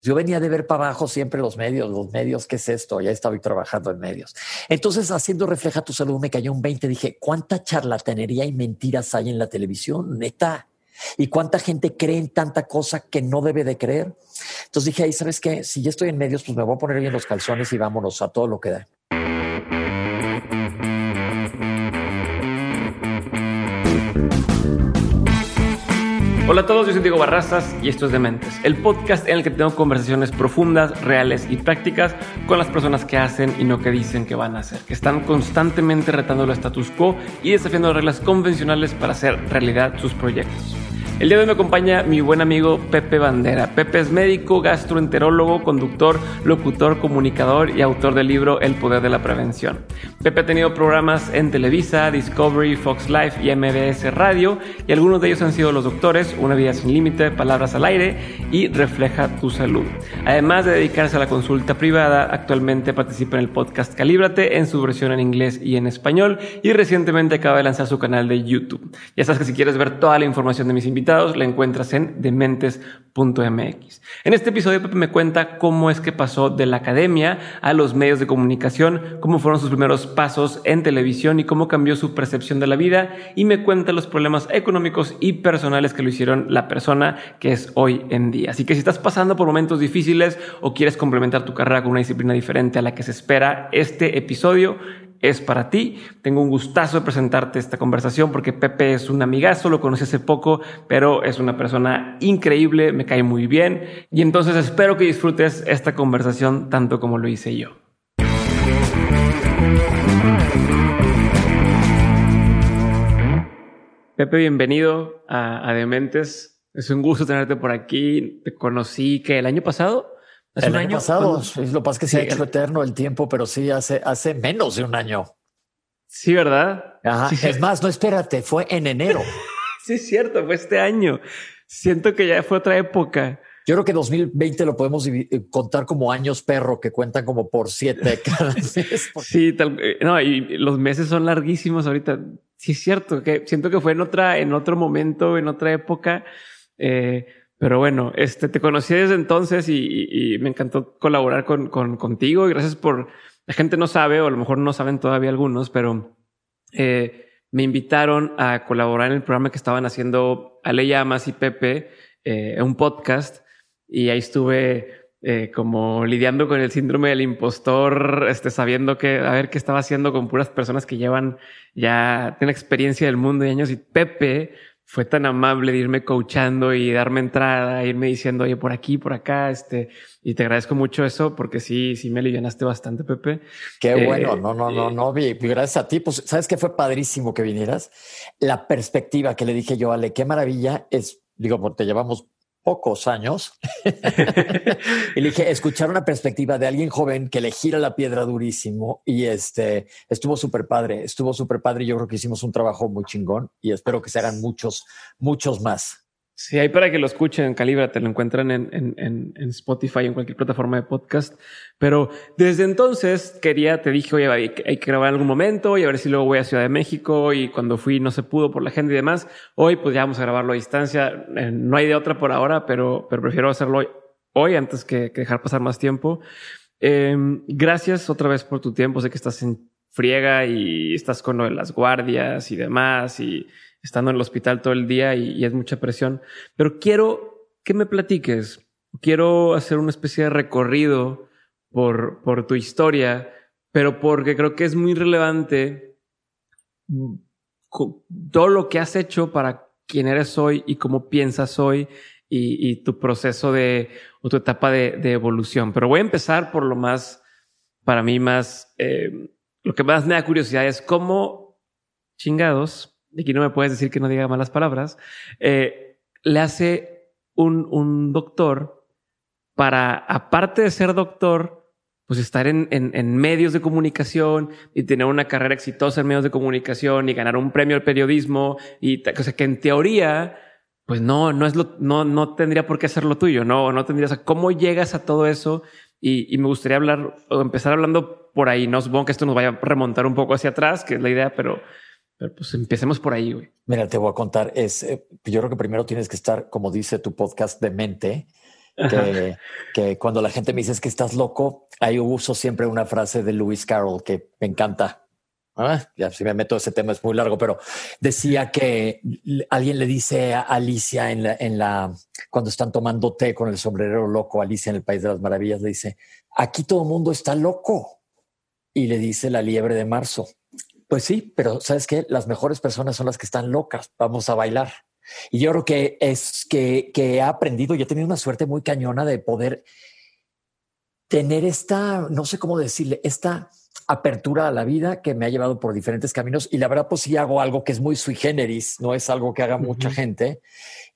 Yo venía de ver para abajo siempre los medios, los medios, ¿qué es esto? Ya estaba trabajando en medios. Entonces, haciendo Refleja tu Salud, me cayó un 20. Dije, ¿cuánta charlatanería y mentiras hay en la televisión? Neta. ¿Y cuánta gente cree en tanta cosa que no debe de creer? Entonces dije, ahí, ¿sabes qué? Si ya estoy en medios, pues me voy a poner bien los calzones y vámonos a todo lo que da. Hola a todos, yo soy Diego Barrazas y esto es Dementes, el podcast en el que tengo conversaciones profundas, reales y prácticas con las personas que hacen y no que dicen que van a hacer, que están constantemente retando el status quo y desafiando las reglas convencionales para hacer realidad sus proyectos. El día de hoy me acompaña mi buen amigo Pepe Bandera. Pepe es médico, gastroenterólogo, conductor, locutor, comunicador y autor del libro El Poder de la Prevención. Pepe ha tenido programas en Televisa, Discovery, Fox Life y MBS Radio y algunos de ellos han sido Los Doctores, Una Vida Sin Límite, Palabras al Aire y Refleja tu Salud. Además de dedicarse a la consulta privada, actualmente participa en el podcast Calíbrate en su versión en inglés y en español y recientemente acaba de lanzar su canal de YouTube. Ya sabes que si quieres ver toda la información de mis invitados, la encuentras en dementes.mx. En este episodio Pepe me cuenta cómo es que pasó de la academia a los medios de comunicación, cómo fueron sus primeros pasos en televisión y cómo cambió su percepción de la vida y me cuenta los problemas económicos y personales que lo hicieron la persona que es hoy en día. Así que si estás pasando por momentos difíciles o quieres complementar tu carrera con una disciplina diferente a la que se espera, este episodio es para ti. Tengo un gustazo de presentarte esta conversación porque Pepe es un amigazo, lo conocí hace poco, pero es una persona increíble, me cae muy bien y entonces espero que disfrutes esta conversación tanto como lo hice yo. Pepe, bienvenido a, Dementes. Es un gusto tenerte por aquí. Te conocí que el año pasado el año, pasado, lo que pasa es que se ha hecho eterno el tiempo, pero sí hace, hace menos de un año. Sí, ¿verdad? es más, no espérate, fue en enero. sí, es cierto, fue este año. Siento que ya fue otra época. Yo creo que 2020 lo podemos eh, contar como años perro que cuentan como por siete cada mes. Sí, tal, eh, no, y los meses son larguísimos ahorita. Sí, es cierto que siento que fue en otra, en otro momento, en otra época. Eh, pero bueno, este, te conocí desde entonces y, me encantó colaborar con, con, contigo. Y gracias por, la gente no sabe, o a lo mejor no saben todavía algunos, pero eh, me invitaron a colaborar en el programa que estaban haciendo Ale Llamas y Pepe, eh, un podcast, y ahí estuve eh, como lidiando con el síndrome del impostor, este, sabiendo que a ver qué estaba haciendo con puras personas que llevan ya, tienen experiencia del mundo y años, y Pepe fue tan amable de irme coachando y darme entrada, irme diciendo, oye, por aquí, por acá, este, y te agradezco mucho eso porque sí, sí me alivianaste bastante, Pepe. Qué eh, bueno, no, no, no, no, vi, gracias a ti, pues, ¿sabes qué fue padrísimo que vinieras? La perspectiva que le dije yo, Ale, qué maravilla es, digo, porque te llevamos pocos años. y le dije, escuchar una perspectiva de alguien joven que le gira la piedra durísimo y este estuvo súper padre, estuvo súper padre. Yo creo que hicimos un trabajo muy chingón y espero que se hagan muchos, muchos más. Sí, hay para que lo escuchen, Calibra, te lo encuentran en, en, en, Spotify, en cualquier plataforma de podcast. Pero desde entonces quería, te dije, oye, hay, que grabar en algún momento y a ver si luego voy a Ciudad de México y cuando fui no se pudo por la gente y demás. Hoy pues ya vamos a grabarlo a distancia. Eh, no hay de otra por ahora, pero, pero prefiero hacerlo hoy, hoy antes que, dejar pasar más tiempo. Em, gracias otra vez por tu tiempo. Sé que estás en friega y estás con lo de las guardias y demás y estando en el hospital todo el día y, es mucha presión. Pero quiero que me platiques. Quiero hacer una especie de recorrido por, tu historia, pero porque creo que es muy relevante todo lo que has hecho para quién eres hoy y cómo piensas hoy y, tu proceso de o tu etapa de, evolución. Pero voy a empezar por lo más, para mí más, eh, lo que más me da curiosidad es cómo chingados y aquí no me puedes decir que no diga malas palabras, eh, le hace un, un, doctor para, aparte de ser doctor, pues estar en, en, medios de comunicación y tener una carrera exitosa en medios de comunicación y ganar un premio al periodismo y o sea que en teoría pues no no es lo no no tendría por qué ser lo tuyo no no tendrías cómo llegas a todo eso y, y, me gustaría hablar o empezar hablando por ahí no supongo que esto nos vaya a remontar un poco hacia atrás que es la idea pero pero pues empecemos por ahí, güey. Mira, te voy a contar, es, eh, yo creo que primero tienes que estar, como dice tu podcast, de mente. que, cuando la gente me dice que estás loco, ahí uso siempre una frase de Lewis Carroll que me encanta. Ah, ya si me meto ese tema es muy largo, pero decía que alguien le dice a Alicia en la, en la cuando están tomando té con el sombrerero loco, Alicia en el País de las Maravillas, le dice, aquí todo el mundo está loco. Y le dice la liebre de marzo. Pues sí, pero sabes que las mejores personas son las que están locas. Vamos a bailar. Y yo creo que es que, que he aprendido y he tenido una suerte muy cañona de poder tener esta, no sé cómo decirle, esta apertura a la vida que me ha llevado por diferentes caminos. Y la verdad, pues sí hago algo que es muy sui generis, no es algo que haga mucha gente.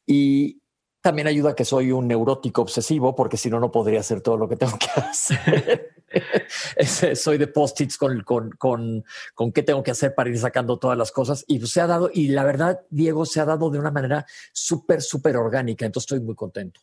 Y también ayuda que soy un neurótico obsesivo, porque si no, no podría hacer todo lo que tengo que hacer. soy de post-its con, con, con, con qué tengo que hacer para ir sacando todas las cosas. Y se ha dado, y la verdad, Diego, se ha dado de una manera súper, súper orgánica. Entonces estoy muy contento.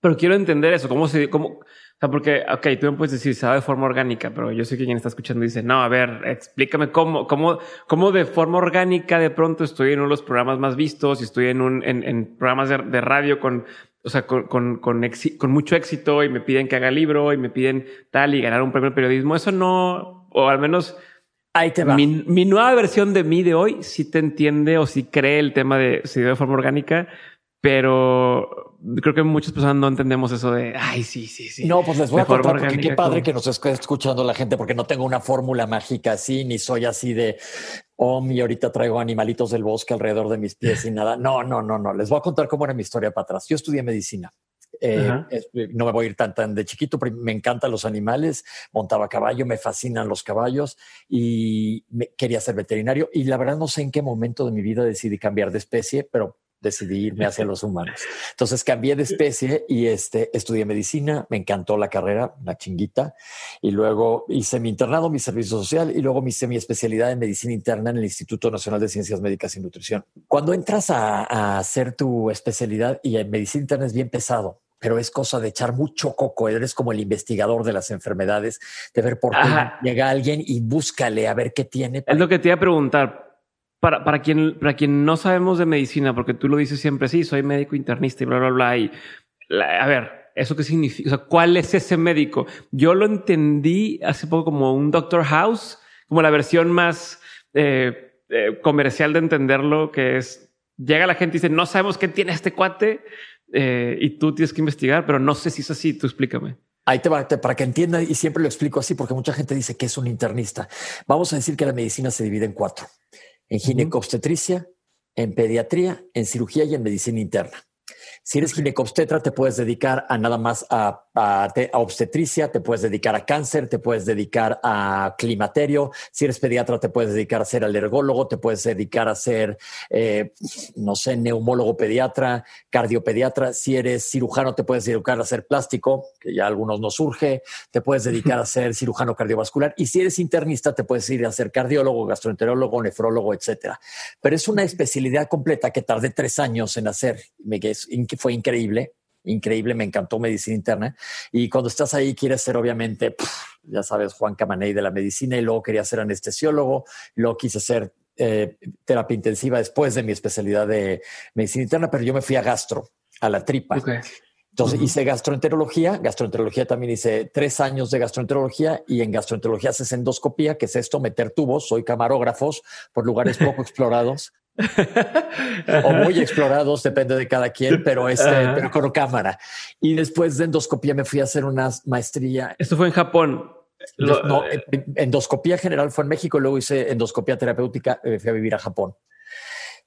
Pero quiero entender eso, cómo se, cómo, o sea, porque, ok, tú me puedes decir, se da de forma orgánica, pero yo sé que quien está escuchando dice, no, a ver, explícame cómo, cómo, cómo de forma orgánica de pronto estoy en uno de los programas más vistos y estoy en un, en, en programas de, de, radio con, o sea, con, con, con, con, mucho éxito y me piden que haga libro y me piden tal y ganar un premio de periodismo. Eso no, o al menos Ahí te va. Mi, mi, nueva versión de mí de hoy sí te entiende o sí cree el tema de dio de forma orgánica, pero creo que muchas personas no entendemos eso de ay, sí, sí, sí. No, pues les voy a contar porque qué padre que nos esté escuchando la gente, porque no tengo una fórmula mágica así, ni soy así de oh, y ahorita traigo animalitos del bosque alrededor de mis pies y nada. No, no, no, no. Les voy a contar cómo era mi historia para atrás. Yo estudié medicina. Eh, no me voy a ir tan, tan de chiquito, pero me encantan los animales, montaba caballo, me fascinan los caballos y me, quería ser veterinario. Y la verdad no sé en qué momento de mi vida decidí cambiar de especie, pero decidí irme hacia los humanos. Entonces cambié de especie y este, estudié medicina, me encantó la carrera, la chinguita, y luego hice mi internado, mi servicio social, y luego hice mi especialidad en medicina interna en el Instituto Nacional de Ciencias Médicas y Nutrición. Cuando entras a, a hacer tu especialidad y en medicina interna es bien pesado, pero es cosa de echar mucho coco. Eres como el investigador de las enfermedades, de ver por qué llega alguien y búscale a ver qué tiene. Es lo que te iba a preguntar para, para, quien, para quien no sabemos de medicina, porque tú lo dices siempre, sí, soy médico internista y bla, bla, bla. Y a ver, ¿eso qué significa? O sea, ¿cuál es ese médico? Yo lo entendí hace poco como un Doctor House, como la versión más eh, eh, comercial de entenderlo, que es, llega la gente y dice, no sabemos qué tiene este cuate eh, y tú tienes que investigar, pero no sé si es así, tú explícame. Ahí te va, para que entienda, y siempre lo explico así, porque mucha gente dice que es un internista. Vamos a decir que la medicina se divide en cuatro en ginecobstetricia, en pediatría, en cirugía y en medicina interna. Si eres ginecobstetra, te puedes dedicar a nada más a, obstetricia, te puedes dedicar a cáncer, te puedes dedicar a climaterio. Si eres pediatra, te puedes dedicar a ser alergólogo, te puedes dedicar a ser, eh, no sé, neumólogo pediatra, cardiopediatra. Si eres cirujano, te puedes dedicar a ser plástico, que ya a algunos nos surge. Te puedes dedicar a ser cirujano cardiovascular. Y si eres internista, te puedes ir a ser cardiólogo, gastroenterólogo, nefrólogo, etcétera. Pero es una especialidad completa que tardé tres años en hacer. Me, fue increíble, increíble, me encantó medicina interna. Y cuando estás ahí quieres ser obviamente, ya sabes, Juan Camaney de la medicina y luego quería ser anestesiólogo, luego quise ser eh, terapia intensiva después de mi especialidad de medicina interna, pero yo me fui a gastro, a la tripa. Entonces hice gastroenterología, gastroenterología también hice tres años de gastroenterología y en gastroenterología haces endoscopía, que es esto, meter tubos, soy camarógrafos por lugares poco explorados o muy explorados, depende de cada quien, pero este, pero con cámara. Y después de endoscopía me fui a hacer una maestría. Esto fue en Japón. no, endoscopía general fue en México, luego hice endoscopía terapéutica, eh, fui a vivir a Japón.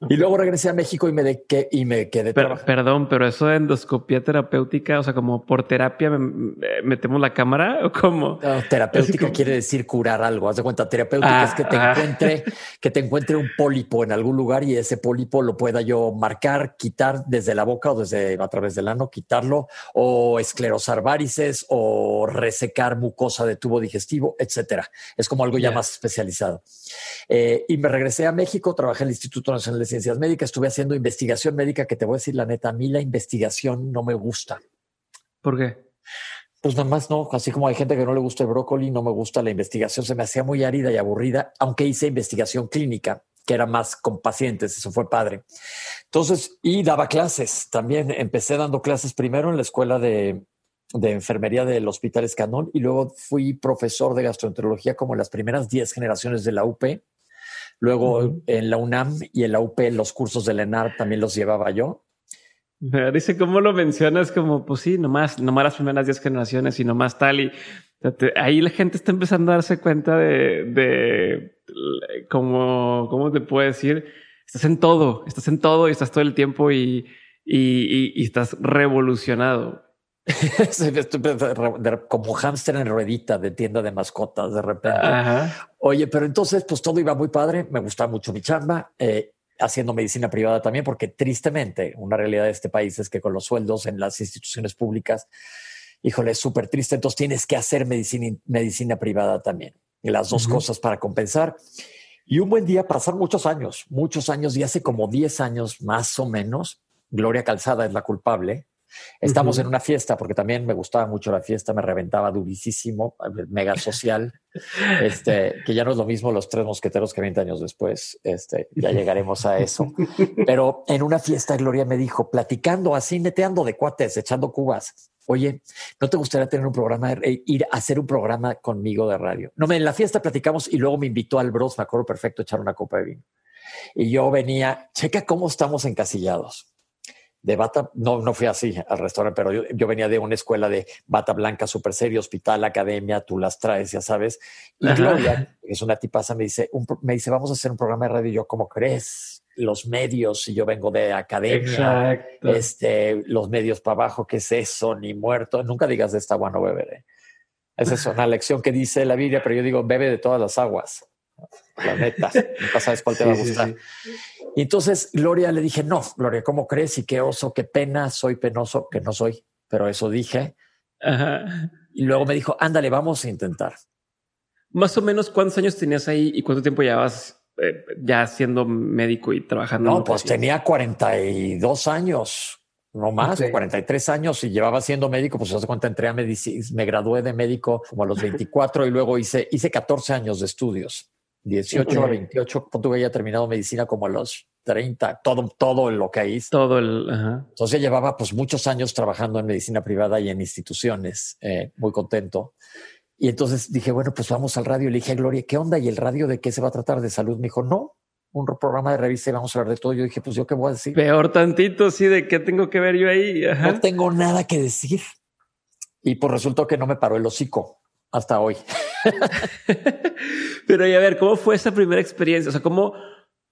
Y luego regresé a México y me, de que, y me quedé Perdón, pero eso de endoscopía terapéutica, o sea, como por terapia metemos la cámara o cómo? terapéutica quiere decir curar algo. Haz de cuenta, terapéutica es que te ah, ah. encuentre, que te encuentre un pólipo en algún lugar y ese pólipo lo pueda yo marcar, quitar desde la boca o desde a través del ano, quitarlo o esclerosar varices o resecar mucosa de tubo digestivo, etcétera. Es como algo ya más especializado. Eh, y me regresé a México, trabajé en el Instituto Nacional de Ciencias Médicas, estuve haciendo investigación médica que te voy a decir la neta, a mí la investigación no me gusta. ¿Por qué? Pues nada más no, así como hay gente que no le gusta el brócoli, no me gusta la investigación, se me hacía muy árida y aburrida, aunque hice investigación clínica que era más con pacientes, eso fue padre. Entonces, y daba clases también. Empecé dando clases primero en la escuela de, de enfermería del Hospital Escanón y luego fui profesor de gastroenterología como en las primeras 10 generaciones de la UP. Luego en la UNAM y en la UP los cursos del ENAR también los llevaba yo. Dice cómo lo mencionas como, pues sí, nomás, nomás las primeras 10 generaciones y nomás tal. Y ahí la gente está empezando a darse cuenta de, de cómo, cómo te puedo decir, estás en todo, estás en todo y estás todo el tiempo y, y, y estás revolucionado. como hámster en ruedita de tienda de mascotas de repente. Oye, pero entonces pues todo iba muy padre, me gustaba mucho mi chamba, eh, haciendo medicina privada también, porque tristemente una realidad de este país es que con los sueldos en las instituciones públicas, híjole, es súper triste, entonces tienes que hacer medicina, medicina privada también, y las dos cosas para compensar. Y un buen día, pasar muchos años, muchos años, y hace como 10 años más o menos, Gloria Calzada es la culpable, Estamos en una fiesta, porque también me gustaba mucho la fiesta, me reventaba durísimo, mega social, este, que ya no es lo mismo los tres mosqueteros que 20 años después, este, ya llegaremos a eso. Pero en una fiesta, Gloria me dijo, platicando así, neteando de cuates, echando cubas, oye, ¿no te gustaría tener un programa, eh, ir a hacer un programa conmigo de radio? No, en la fiesta platicamos y luego me invitó al Bros, me acuerdo perfecto, echar una copa de vino. Y yo venía, checa cómo estamos encasillados de bata, no, no fui así al restaurante, pero yo, venía de una escuela de bata blanca súper serio, hospital, academia, tú las traes, ya sabes. Y Gloria, que es una tipaza, me dice, me dice, vamos a hacer un programa de radio. Y yo, ¿cómo crees? Los medios, y yo vengo de academia, este, los medios para abajo, ¿qué es eso? Ni muerto. Nunca digas de esta agua no beberé. Esa es una lección que dice la Biblia, pero yo digo, bebe de todas las aguas. La neta, nunca sabes cuál te va a gustar. Y entonces Gloria le dije, no, Gloria, ¿cómo crees? Y qué oso, qué pena, soy penoso, que no soy, pero eso dije. Y luego me dijo, ándale, vamos a intentar. Más o menos, ¿cuántos años tenías ahí y cuánto tiempo llevabas eh, ya siendo médico y trabajando? No, pues tenía 42 años, no más, 43 años y llevaba siendo médico, pues hace cuenta entré a medicina, me gradué de médico como a los 24 y luego hice, hice 14 años de estudios. 18 a 28, punto que había terminado medicina como a los 30, todo, todo lo que hice. Todo el. Entonces llevaba pues muchos años trabajando en medicina privada y en instituciones, eh, muy contento. Y entonces dije, bueno, pues vamos al radio. Le dije a Gloria, ¿qué onda? ¿Y el radio de qué se va a tratar? ¿De salud? Me dijo, no, un programa de revista y vamos a hablar de todo. Yo dije, pues yo qué voy a decir. Peor tantito, sí, de qué tengo que ver yo ahí. No tengo nada que decir. Y pues resultó que no me paró el hocico hasta hoy. Pero y a ver, ¿cómo fue esa primera experiencia? O sea, ¿cómo?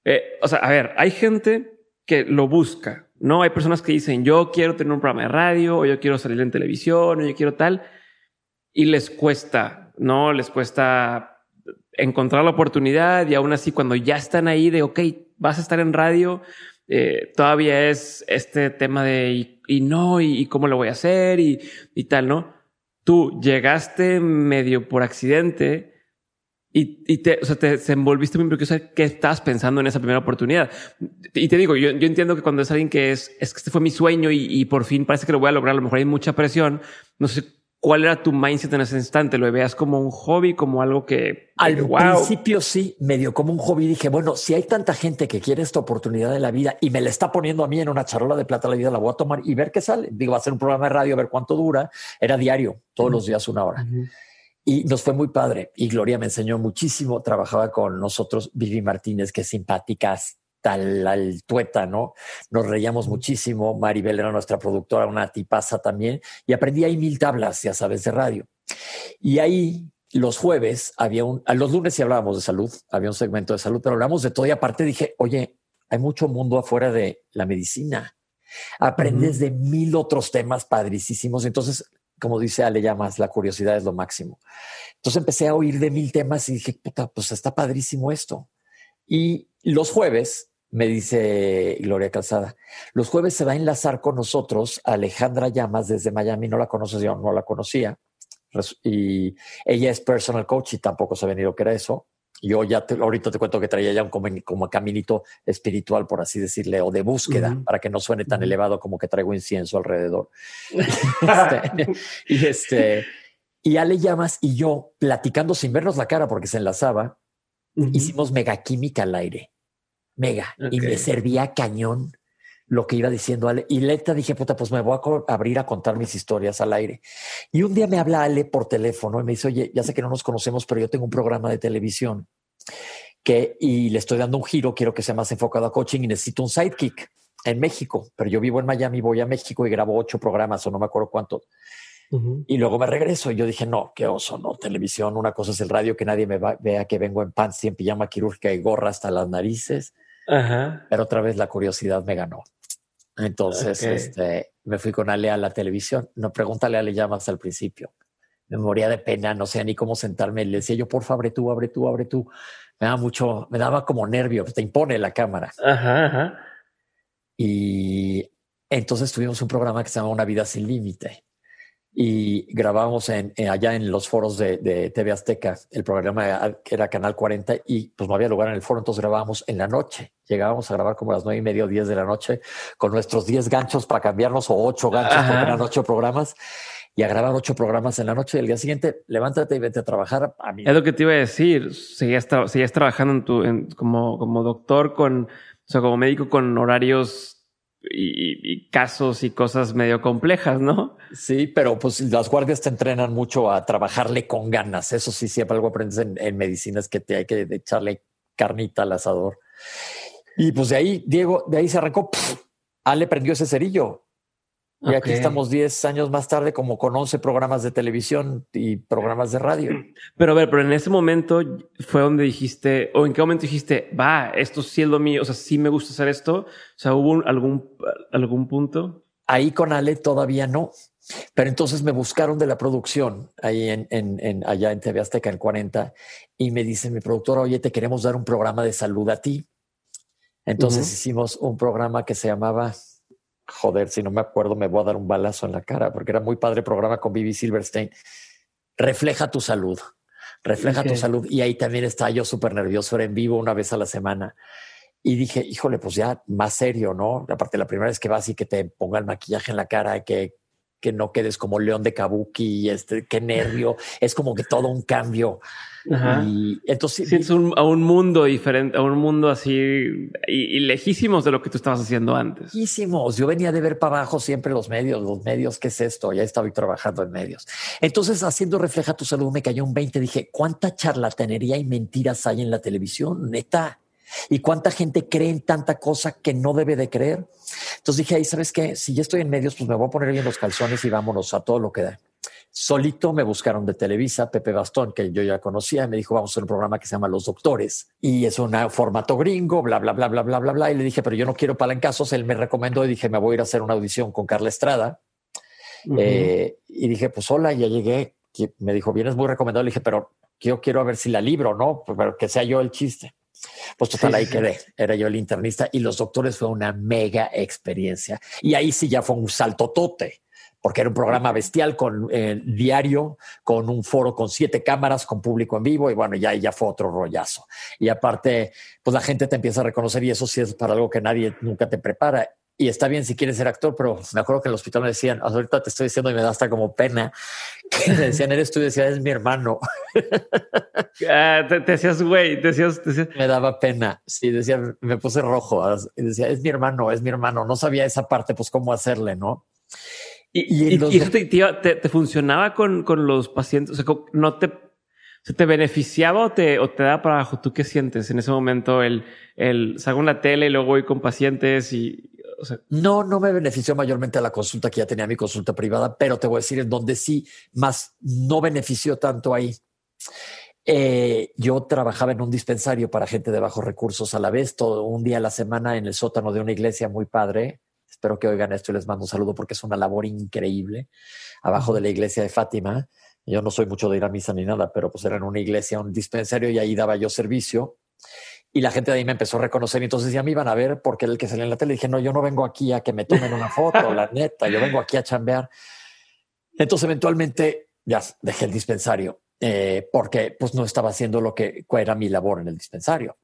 Eh, o sea, a ver, hay gente que lo busca, ¿no? Hay personas que dicen, yo quiero tener un programa de radio, o yo quiero salir en televisión, o yo quiero tal, y les cuesta, ¿no? Les cuesta encontrar la oportunidad y aún así cuando ya están ahí de, ok, vas a estar en radio, eh, todavía es este tema de y, no, y, cómo lo voy a hacer y, y tal, ¿no? tú llegaste medio por accidente y, te, o sea, te, envolviste muy curioso qué estabas pensando en esa primera oportunidad. Y te digo, yo, yo entiendo que cuando es alguien que es, es que este fue mi sueño y, por fin parece que lo voy a lograr, a lo mejor hay mucha presión. No sé ¿Cuál era tu mindset en ese instante? ¿Lo veías como un hobby, como algo que... Al principio sí, medio como un hobby. Dije, bueno, si hay tanta gente que quiere esta oportunidad de la vida y me la está poniendo a mí en una charola de plata la vida, la voy a tomar y ver qué sale. Digo, va a ser un programa de radio, a ver cuánto dura. Era diario, todos los días una hora. Y nos fue muy padre. Y Gloria me enseñó muchísimo. Trabajaba con nosotros, Vivi Martínez, que es simpáticas, tal altueta, ¿no? Nos reíamos muchísimo. Maribel era nuestra productora, una tipaza también. Y aprendí ahí mil tablas, ya sabes, de radio. Y ahí los jueves había un, a los lunes sí hablábamos de salud, había un segmento de salud, pero hablamos de todo y aparte dije, oye, hay mucho mundo afuera de la medicina. Aprendes de mil otros temas padricísimos. Entonces, como dice Ale Llamas, la curiosidad es lo máximo. Entonces empecé a oír de mil temas y dije, puta, pues está padrísimo esto. Y los jueves me dice Gloria Calzada. Los jueves se va a enlazar con nosotros Alejandra Llamas desde Miami. No la conoces, yo no la conocía. Y ella es personal coach y tampoco se ha venido que era eso. Yo ya ahorita te cuento que traía ya un como, como caminito espiritual, por así decirle, o de búsqueda, para que no suene tan elevado como que traigo incienso alrededor. Este, y este, y Ale Llamas y yo platicando sin vernos la cara porque se enlazaba, hicimos megaquímica al aire. Mega. Y me servía cañón lo que iba diciendo Ale. Y Leta dije, puta, pues me voy a abrir a contar mis historias al aire. Y un día me habla Ale por teléfono y me dice, oye, ya sé que no nos conocemos, pero yo tengo un programa de televisión que, y le estoy dando un giro, quiero que sea más enfocado a coaching y necesito un sidekick en México, pero yo vivo en Miami, voy a México y grabo ocho programas o no me acuerdo cuánto. Y luego me regreso y yo dije, no, qué oso, no, televisión, una cosa es el radio, que nadie me vea que vengo en pants y en pijama quirúrgica y gorra hasta las narices. Pero otra vez la curiosidad me ganó. Entonces, este, me fui con Ale a la televisión. No pregúntale a Ale llamas al principio. Me moría de pena, no sé ni cómo sentarme. Le decía yo, por favor, abre tú, abre tú, abre tú. Me daba mucho, me daba como nervio, te impone la cámara. Ajá, ajá. Y entonces tuvimos un programa que se llama Una vida sin límite y grabamos en, allá en los foros de, de, TV Azteca, el programa que era Canal 40 y pues no había lugar en el foro, entonces grabábamos en la noche. Llegábamos a grabar como a las nueve y media o diez de la noche con nuestros diez ganchos para cambiarnos o ocho ganchos porque eran ocho programas y a grabar ocho programas en la noche y el día siguiente levántate y vete a trabajar. A mí. Es lo que te iba a decir. Seguías, seguías trabajando en tu, en, como, como doctor con, o sea, como médico con horarios y, casos y cosas medio complejas, ¿no? Sí, pero pues las guardias te entrenan mucho a trabajarle con ganas. Eso sí, siempre algo aprendes en, en medicina es que te hay que echarle carnita al asador. Y pues de ahí, Diego, de ahí se arrancó. Ale prendió ese cerillo. Y aquí estamos 10 años más tarde, como con 11 programas de televisión y programas de radio. Pero a ver, pero en ese momento fue donde dijiste, o en qué momento dijiste, va, esto sí es lo mío, o sea, sí me gusta hacer esto. O sea, hubo algún, algún punto. Ahí con Ale todavía no. Pero entonces me buscaron de la producción ahí en, en, allá en TV Azteca en 40 y me dice mi productora, oye, te queremos dar un programa de salud a ti. Entonces hicimos un programa que se llamaba joder, si no me acuerdo, me voy a dar un balazo en la cara, porque era muy padre programa con Bibi Silverstein. Refleja tu salud, refleja tu salud. Y ahí también estaba yo súper nervioso, era en vivo una vez a la semana. Y dije, híjole, pues ya más serio, ¿no? Aparte, la primera vez que vas y que te ponga el maquillaje en la cara, que, que no quedes como león de kabuki, este, qué nervio. es como que todo un cambio. Y entonces sientes a un mundo diferente, a un mundo así y, lejísimos de lo que tú estabas haciendo antes. Lejísimos. Yo venía de ver para abajo siempre los medios, los medios, ¿qué es esto? Ya estaba trabajando en medios. Entonces, haciendo Refleja tu Salud, me cayó un 20. Dije, ¿cuánta charlatanería y mentiras hay en la televisión? Neta. ¿Y cuánta gente cree en tanta cosa que no debe de creer? Entonces dije, ahí, ¿sabes qué? Si ya estoy en medios, pues me voy a poner bien los calzones y vámonos a todo lo que da. Solito me buscaron de Televisa, Pepe Bastón, que yo ya conocía, me dijo, vamos a hacer un programa que se llama Los Doctores. Y es un formato gringo, bla, bla, bla, bla, bla, bla, bla. Y le dije, pero yo no quiero palancazos. Él me recomendó y dije, me voy a ir a hacer una audición con Carla Estrada. Eh, y dije, pues hola, ya llegué. Me dijo, vienes muy recomendado. Le dije, pero yo quiero ver si la libro, ¿no? Pero que sea yo el chiste. Pues total, ahí quedé. Era yo el internista y los doctores fue una mega experiencia. Y ahí sí ya fue un saltotote porque era un programa bestial con eh, diario, con un foro con siete cámaras, con público en vivo, y bueno, ya, ya fue otro rollazo. Y aparte, pues la gente te empieza a reconocer y eso sí es para algo que nadie nunca te prepara. Y está bien si quieres ser actor, pero me acuerdo que en el hospital me decían, ahorita te estoy diciendo y me da hasta como pena, que me decían, eres tú y decía, es mi hermano. Ah, te, decías, güey, te decías, Me daba pena, sí, decía, me puse rojo, y decía, es mi hermano, es mi hermano. No sabía esa parte, pues cómo hacerle, ¿no? Y, eso te, funcionaba con, con, los pacientes, o sea, no te, ¿se te beneficiaba o te, o te da para abajo? ¿Tú qué sientes en ese momento? El, el salgo en la tele y luego voy con pacientes y, o sea. No, no me benefició mayormente a la consulta que ya tenía mi consulta privada, pero te voy a decir en donde sí, más no benefició tanto ahí. Eh, yo trabajaba en un dispensario para gente de bajos recursos a la vez, todo un día a la semana en el sótano de una iglesia muy padre, Espero que oigan esto y les mando un saludo porque es una labor increíble. Abajo de la iglesia de Fátima, yo no soy mucho de ir a misa ni nada, pero pues era en una iglesia, un dispensario y ahí daba yo servicio. Y la gente de ahí me empezó a reconocer y entonces ya me iban a ver porque el que salía en la tele dije, no, yo no vengo aquí a que me tomen una foto, la neta, yo vengo aquí a chambear. Entonces eventualmente ya dejé el dispensario eh, porque pues no estaba haciendo lo que era mi labor en el dispensario.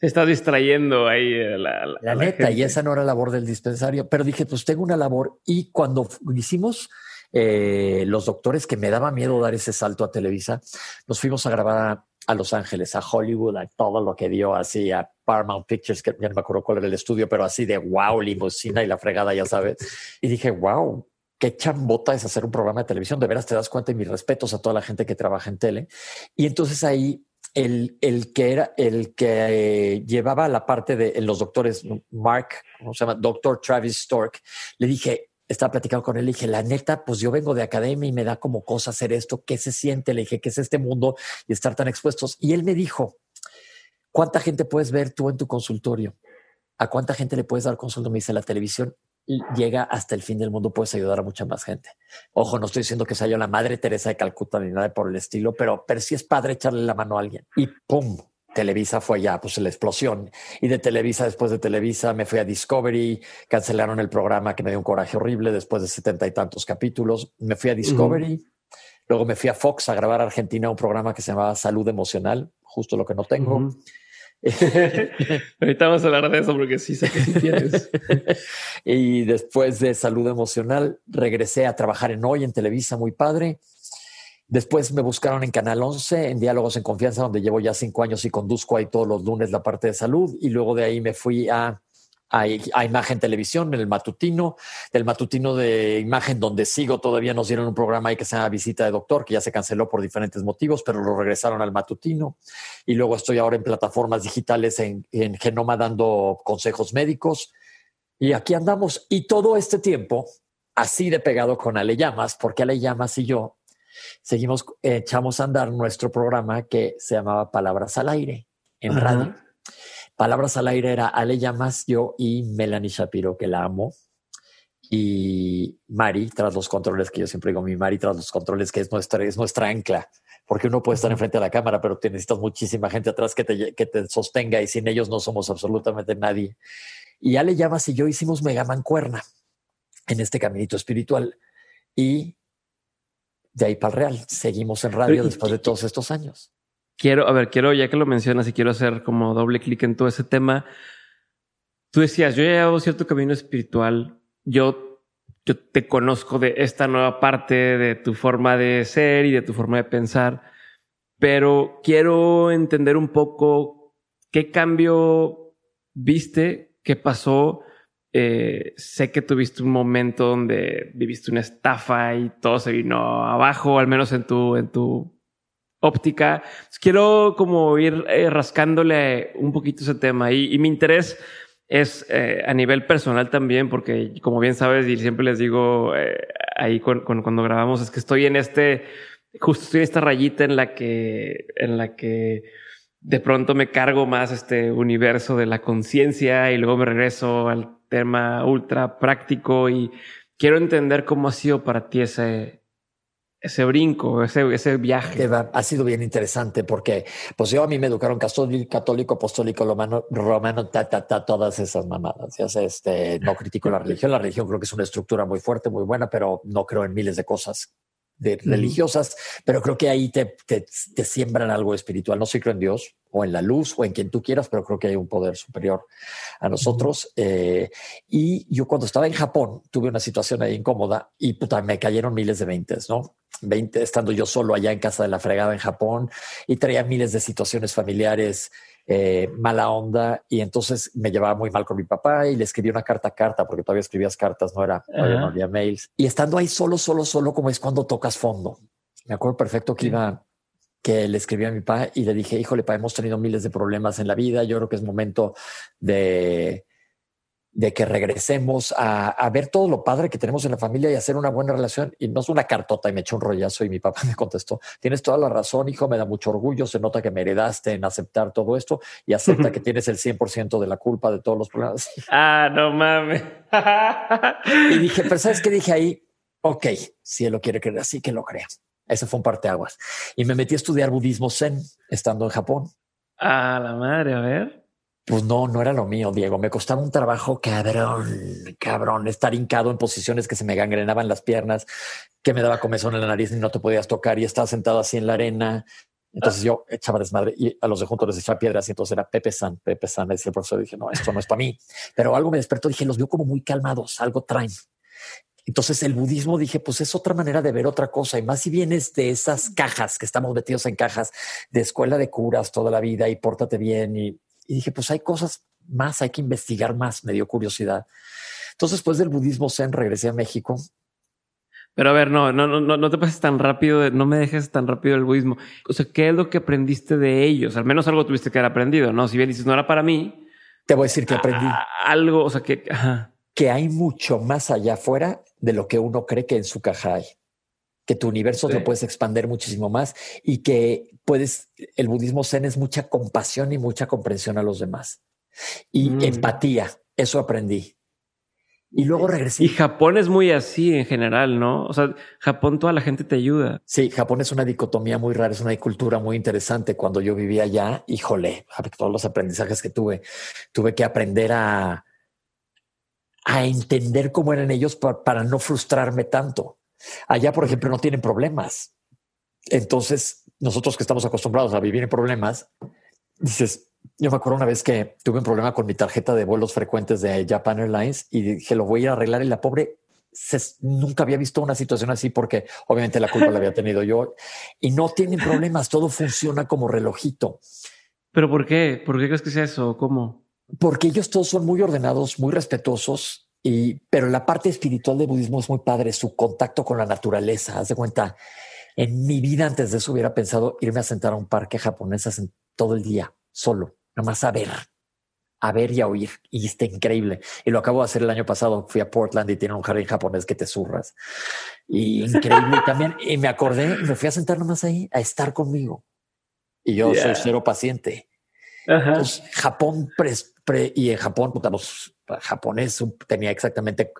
Se está distrayendo ahí eh, la, la, neta, y esa no era labor del dispensario, pero dije, pues tengo una labor. Y cuando hicimos eh, los doctores que me daba miedo dar ese salto a Televisa, nos fuimos a grabar a, Los Ángeles, a Hollywood, a todo lo que dio así, a Paramount Pictures, que ya no me acuerdo cuál era el estudio, pero así de wow, limosina y la fregada, ya sabes. Y dije, wow, qué chambota es hacer un programa de televisión. De veras te das cuenta y mis respetos a toda la gente que trabaja en tele. Y entonces ahí el, el que era el que llevaba la parte de los doctores, Mark, ¿cómo se llama? Doctor Travis Stork, le dije, estaba platicando con él, le dije, la neta, pues yo vengo de academia y me da como cosa hacer esto, ¿qué se siente? Le dije, ¿qué es este mundo y estar tan expuestos? Y él me dijo, ¿cuánta gente puedes ver tú en tu consultorio? ¿A cuánta gente le puedes dar consulta? Me dice, la televisión llega hasta el fin del mundo, puedes ayudar a mucha más gente. Ojo, no estoy diciendo que sea yo la madre Teresa de Calcuta ni nada por el estilo, pero, pero sí es padre echarle la mano a alguien. Y ¡pum! Televisa fue ya, pues la explosión. Y de Televisa, después de Televisa, me fui a Discovery, cancelaron el programa que me dio un coraje horrible después de setenta y tantos capítulos. Me fui a Discovery, luego me fui a Fox a grabar Argentina un programa que se llamaba Salud Emocional, justo lo que no tengo. a hablar de eso porque sí sé que tienes. y después de salud emocional, regresé a trabajar en Hoy en Televisa, muy padre. Después me buscaron en Canal 11, en Diálogos en Confianza, donde llevo ya cinco años y conduzco ahí todos los lunes la parte de salud. Y luego de ahí me fui a a, Imagen Televisión, en el matutino, del matutino de Imagen, donde sigo, todavía nos dieron un programa ahí que se llama Visita de Doctor, que ya se canceló por diferentes motivos, pero lo regresaron al matutino. Y luego estoy ahora en plataformas digitales en, en Genoma dando consejos médicos. Y aquí andamos. Y todo este tiempo, así de pegado con Ale Llamas, porque Ale Llamas y yo seguimos, echamos a andar nuestro programa que se llamaba Palabras al Aire en radio. Palabras al aire era Ale Llamas, yo y Melanie Shapiro, que la amo. Y Mari, tras los controles, que yo siempre digo mi Mari, tras los controles, que es nuestra, es nuestra ancla. Porque uno puede estar enfrente de la cámara, pero te necesitas muchísima gente atrás que te, que te sostenga y sin ellos no somos absolutamente nadie. Y Ale Llamas y yo hicimos mega mancuerna en este caminito espiritual. Y de ahí para el real, seguimos en radio después de todos estos años quiero, a ver, quiero, ya que lo mencionas y quiero hacer como doble clic en todo ese tema. Tú decías, yo ya llevo cierto camino espiritual. Yo, yo te conozco de esta nueva parte de tu forma de ser y de tu forma de pensar, pero quiero entender un poco qué cambio viste, qué pasó. Eh, sé que tuviste un momento donde viviste una estafa y todo se vino abajo, al menos en tu, en tu óptica. Quiero como ir eh, rascándole un poquito ese tema y, mi interés es eh, a nivel personal también, porque como bien sabes y siempre les digo eh, ahí cuando grabamos, es que estoy en este, justo estoy en esta rayita en la que, en la que de pronto me cargo más este universo de la conciencia y luego me regreso al tema ultra práctico y quiero entender cómo ha sido para ti ese, ese brinco, ese, ese viaje. Ha sido bien interesante porque, pues yo a mí me educaron católico, apostólico, romano, romano, ta, ta, ta, todas esas mamadas. Ya sé, este, no critico la religión. La religión creo que es una estructura muy fuerte, muy buena, pero no creo en miles de cosas de religiosas, pero creo que ahí te, te, te, siembran algo espiritual. No sé, creo en Dios o en la luz o en quien tú quieras, pero creo que hay un poder superior a nosotros. Eh, y yo cuando estaba en Japón tuve una situación ahí incómoda y puta, me cayeron miles de veintes, ¿no? 20 estando yo solo allá en casa de la fregada en Japón y traía miles de situaciones familiares eh, mala onda y entonces me llevaba muy mal con mi papá y le escribí una carta a carta porque todavía escribías cartas, no era, no había mails. Y estando ahí solo, solo, solo, como es cuando tocas fondo. Me acuerdo perfecto que iba, que le escribí a mi papá y le dije, híjole, pa, hemos tenido miles de problemas en la vida. Yo creo que es momento de, de que regresemos a, ver todo lo padre que tenemos en la familia y hacer una buena relación. Y no es una cartota y me echó un rollazo y mi papá me contestó, tienes toda la razón, hijo, me da mucho orgullo, se nota que me heredaste en aceptar todo esto y acepta que tienes el 100% de la culpa de todos los problemas. Ah, no mames. y dije, pero ¿sabes qué dije ahí? Ok, si él lo quiere creer así, que lo crea. Ese fue un parteaguas. Y me metí a estudiar budismo zen estando en Japón. Ah, la madre, a ver. Pues no, no era lo mío, Diego. Me costaba un trabajo cabrón, cabrón, estar hincado en posiciones que se me gangrenaban las piernas, que me daba comezón en la nariz y no te podías tocar y estaba sentado así en la arena. Entonces yo echaba desmadre y a los de juntos les echaba piedras y entonces era Pepe San, Pepe San. Decía el profesor, dije, no, esto no es para mí. Pero algo me despertó, dije, los veo como muy calmados, algo traen. Entonces el budismo dije, pues es otra manera de ver otra cosa. Y más si vienes de esas cajas que estamos metidos en cajas de escuela de curas toda la vida y pórtate bien. Y, y dije, pues hay cosas más, hay que investigar más. Me dio curiosidad. Entonces, después del budismo zen, regresé a México pero a ver, no, no, no, no te pases tan rápido, no me dejes tan rápido el budismo. O sea, ¿qué es lo que aprendiste de ellos? Al menos algo tuviste que haber aprendido, ¿no? Si bien dices, no era para mí. Te voy a decir que aprendí. algo, o sea, que... Que hay mucho más allá afuera de lo que uno cree que en su caja hay. Que tu universo te lo puedes expandir muchísimo más y que puedes, el budismo zen es mucha compasión y mucha comprensión a los demás. Y mm. empatía, eso aprendí. Y luego regresé. Y Japón es muy así en general, ¿no? O sea, Japón toda la gente te ayuda. Sí, Japón es una dicotomía muy rara, es una cultura muy interesante. Cuando yo vivía allá, híjole, todos los aprendizajes que tuve, tuve que aprender a, a entender cómo eran ellos para, para no frustrarme tanto. Allá, por ejemplo, no tienen problemas. Entonces, nosotros que estamos acostumbrados a vivir en problemas, dices, yo me acuerdo una vez que tuve un problema con mi tarjeta de vuelos frecuentes de Japan Airlines y dije, lo voy a ir a arreglar y la pobre nunca había visto una situación así porque obviamente la culpa la había tenido yo y no tienen problemas, todo funciona como relojito. ¿Pero por qué? ¿Por qué crees que sea eso? ¿Cómo? Porque ellos todos son muy ordenados, muy respetuosos y pero la parte espiritual del budismo es muy padre, su contacto con la naturaleza. Haz de cuenta, en mi vida antes de eso hubiera pensado irme a sentar a un parque japonés todo el día solo, nada más a ver, a ver y a oír. Y está increíble. Y lo acabo de hacer el año pasado. Fui a Portland y tiene un jardín japonés que te zurras. Y increíble también. Y me acordé y me fui a sentar nomás ahí a estar conmigo. Y yo soy cero paciente. Japón y en Japón, puta, los japonés tenía exactamente.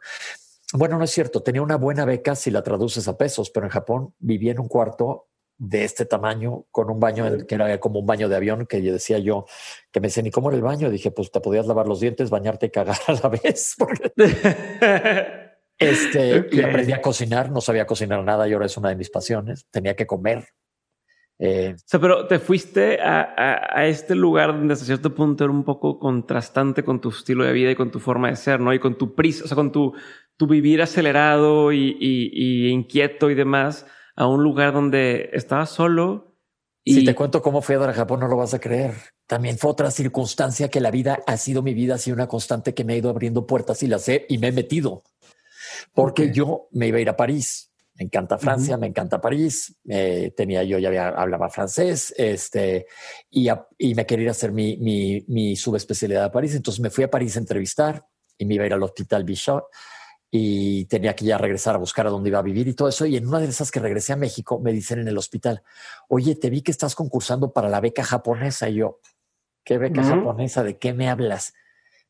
Bueno, no es cierto. Tenía una buena beca si la traduces a pesos, pero en Japón vivía en un cuarto de este tamaño con un baño que era como un baño de avión que yo decía yo que me decía ni cómo era el baño dije pues te podías lavar los dientes bañarte y cagar a la vez este y aprendí a cocinar no sabía cocinar nada y ahora es una de mis pasiones tenía que comer eh, o sea, pero te fuiste a, a, este lugar donde hasta cierto punto era un poco contrastante con tu estilo de vida y con tu forma de ser, ¿no? Y con tu prisa, o sea, con tu, tu vivir acelerado y, y, y inquieto y demás a un lugar donde estaba solo. Y... Si te cuento cómo fui a Japón, no lo vas a creer. También fue otra circunstancia que la vida ha sido mi vida, ha sido una constante que me ha ido abriendo puertas y las sé y me he metido. Porque yo me iba a ir a París. Me encanta Francia, me encanta París. Eh, tenía yo ya había, hablaba francés, este y, y me quería ir a hacer mi, mi, mi subespecialidad a París. Entonces me fui a París a entrevistar y me iba a ir al Hospital Bichat y tenía que ya regresar a buscar a dónde iba a vivir y todo eso. Y en una de esas que regresé a México, me dicen en el hospital, oye, te vi que estás concursando para la beca japonesa. Y yo, ¿qué beca japonesa? ¿De qué me hablas?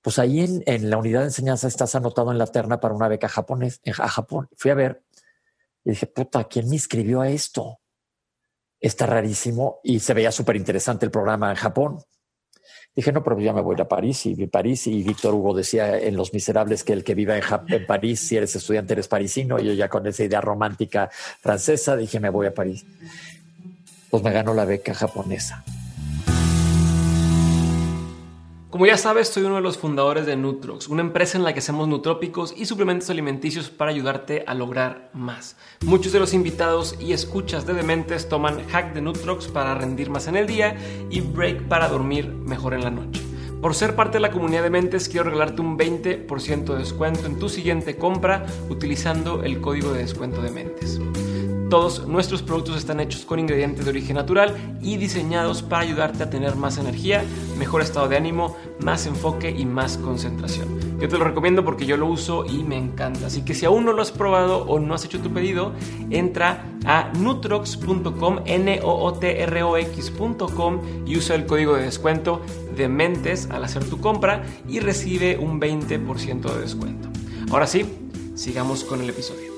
Pues ahí en, en, la unidad de enseñanza estás anotado en la terna para una beca japonés, a Japón. Fui a ver y dije, puta, ¿quién me inscribió a esto? Está rarísimo y se veía súper interesante el programa en Japón. Dije, no, pero ya me voy a París y vi París y Víctor Hugo decía en Los Miserables que el que viva en, París, si eres estudiante, eres parisino. Y yo ya con esa idea romántica francesa dije, me voy a París. Pues me ganó la beca japonesa. Como ya sabes, soy uno de los fundadores de Nutrox, una empresa en la que hacemos nutrópicos y suplementos alimenticios para ayudarte a lograr más. Muchos de los invitados y escuchas de Dementes toman hack de Nutrox para rendir más en el día y break para dormir mejor en la noche. Por ser parte de la comunidad de mentes, quiero regalarte un 20% de descuento en tu siguiente compra utilizando el código de descuento de mentes. Todos nuestros productos están hechos con ingredientes de origen natural y diseñados para ayudarte a tener más energía, mejor estado de ánimo, más enfoque y más concentración. Yo te lo recomiendo porque yo lo uso y me encanta. Así que si aún no lo has probado o no has hecho tu pedido, entra a nutrox.com, n o o t r o x.com y usa el código de descuento de mentes al hacer tu compra y recibe un 20% de descuento. Ahora sí, sigamos con el episodio.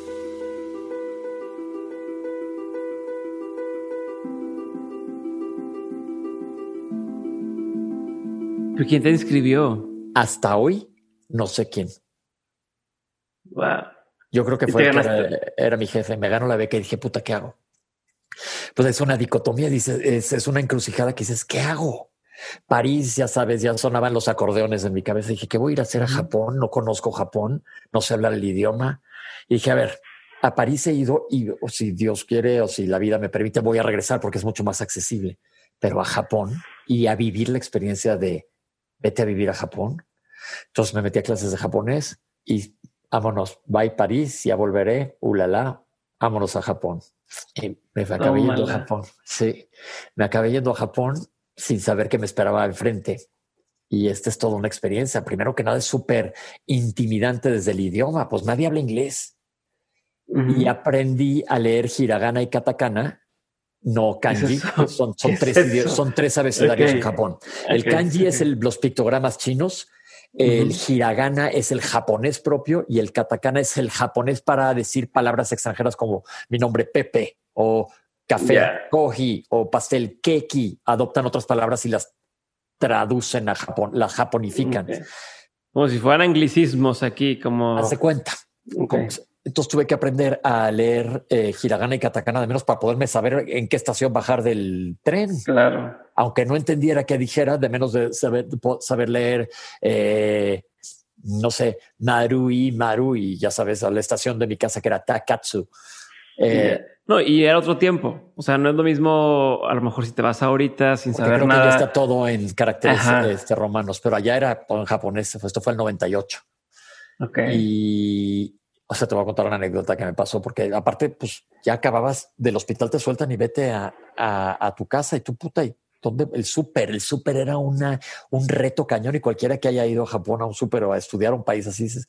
¿Pero quién te inscribió? Hasta hoy, no sé quién. Wow. Yo creo que fue era, mi jefe. Me ganó la beca y dije, puta, ¿qué hago? Pues es una dicotomía, dice, es, una encrucijada que dices, ¿qué hago? París, ya sabes, ya sonaban los acordeones en mi cabeza. Dije, ¿qué voy a ir a hacer a Japón? No conozco Japón, no sé hablar el idioma. Y dije, a ver, a París he ido y si Dios quiere o si la vida me permite, voy a regresar porque es mucho más accesible. Pero a Japón y a vivir la experiencia de vete a vivir a Japón. Entonces me metí a clases de japonés y vámonos, bye París, ya volveré, ulala, vámonos a Japón. Y me acabé yendo a Japón. Sí, me acabé yendo a Japón sin saber qué me esperaba enfrente. Y esta es toda una experiencia. Primero que nada es súper intimidante desde el idioma, pues nadie habla inglés. Y aprendí a leer hiragana y katakana, no kanji. son, son, tres, son tres abecedarios en Japón. El kanji es el, los pictogramas chinos, el hiragana es el japonés propio y el katakana es el japonés para decir palabras extranjeras como mi nombre Pepe o café koji o pastel keki. Adoptan otras palabras y las traducen a Japón, las japonifican. Como si fueran anglicismos aquí, como... Hace cuenta. Entonces tuve que aprender a leer eh, hiragana y katakana de menos para poderme saber en qué estación bajar del tren. Claro. Aunque no entendiera qué dijera, de menos de saber, saber leer, eh, no sé, Marui, Marui, ya sabes, a la estación de mi casa que era Takatsu. Eh, no, y era otro tiempo. O sea, no es lo mismo a lo mejor si te vas ahorita sin saber nada. Que está todo en caracteres este, romanos, pero allá era en japonés. Esto fue el 98. Ok. Y, o sea, te voy a contar una anécdota que me pasó, porque aparte, pues ya acababas del hospital, te sueltan y vete a, a, tu casa y tu puta, y donde el súper, el súper era una, un reto cañón y cualquiera que haya ido a Japón a un súper o a estudiar a un país así, dices,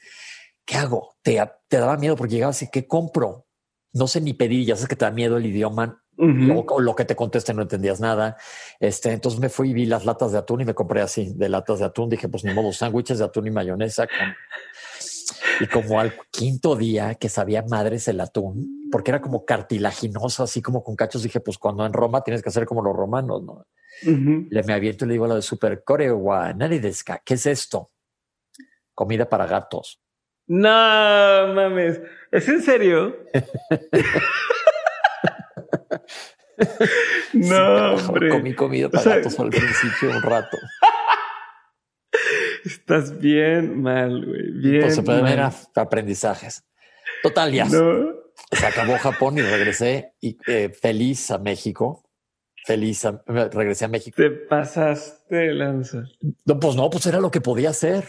¿qué hago? Te, te daba miedo porque llegabas y ¿qué compro? No sé ni pedir, ya sabes que te da miedo el idioma, o, lo que te conteste no entendías nada. Este, entonces me fui y vi las latas de atún y me compré así de latas de atún. Dije, pues ni modo, sándwiches de atún y mayonesa con y como al quinto día que sabía madres el atún, porque era como cartilaginoso, así como con cachos, dije, pues cuando en Roma tienes que hacer como los romanos, ¿no? Le me aviento y le digo a lo de Super Corewa, Naridesca, ¿qué es esto? Comida para gatos. No mames, ¿es en serio? no, hombre. Comí comida para gatos al principio un rato. Estás bien mal, güey. Bien. Pues se puede ver aprendizajes. Total, ya. Se acabó Japón y regresé y, eh, feliz a México. Feliz, regresé a México. Te pasaste, Lanza. No, pues no, pues era lo que podía hacer.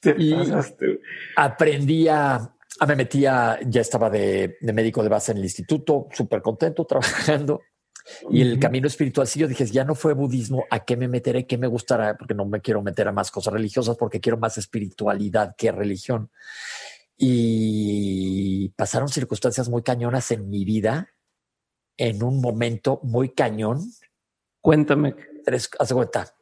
Te pasaste. Aprendí a, me metía, ya estaba de, de médico de base en el instituto, súper contento trabajando. Y el camino espiritual, si yo dije, ya no fue budismo, ¿a qué me meteré? ¿Qué me gustará? Porque no me quiero meter a más cosas religiosas, porque quiero más espiritualidad que religión. Y pasaron circunstancias muy cañonas en mi vida, en un momento muy cañón. Cuéntame. Tres, hace cuenta.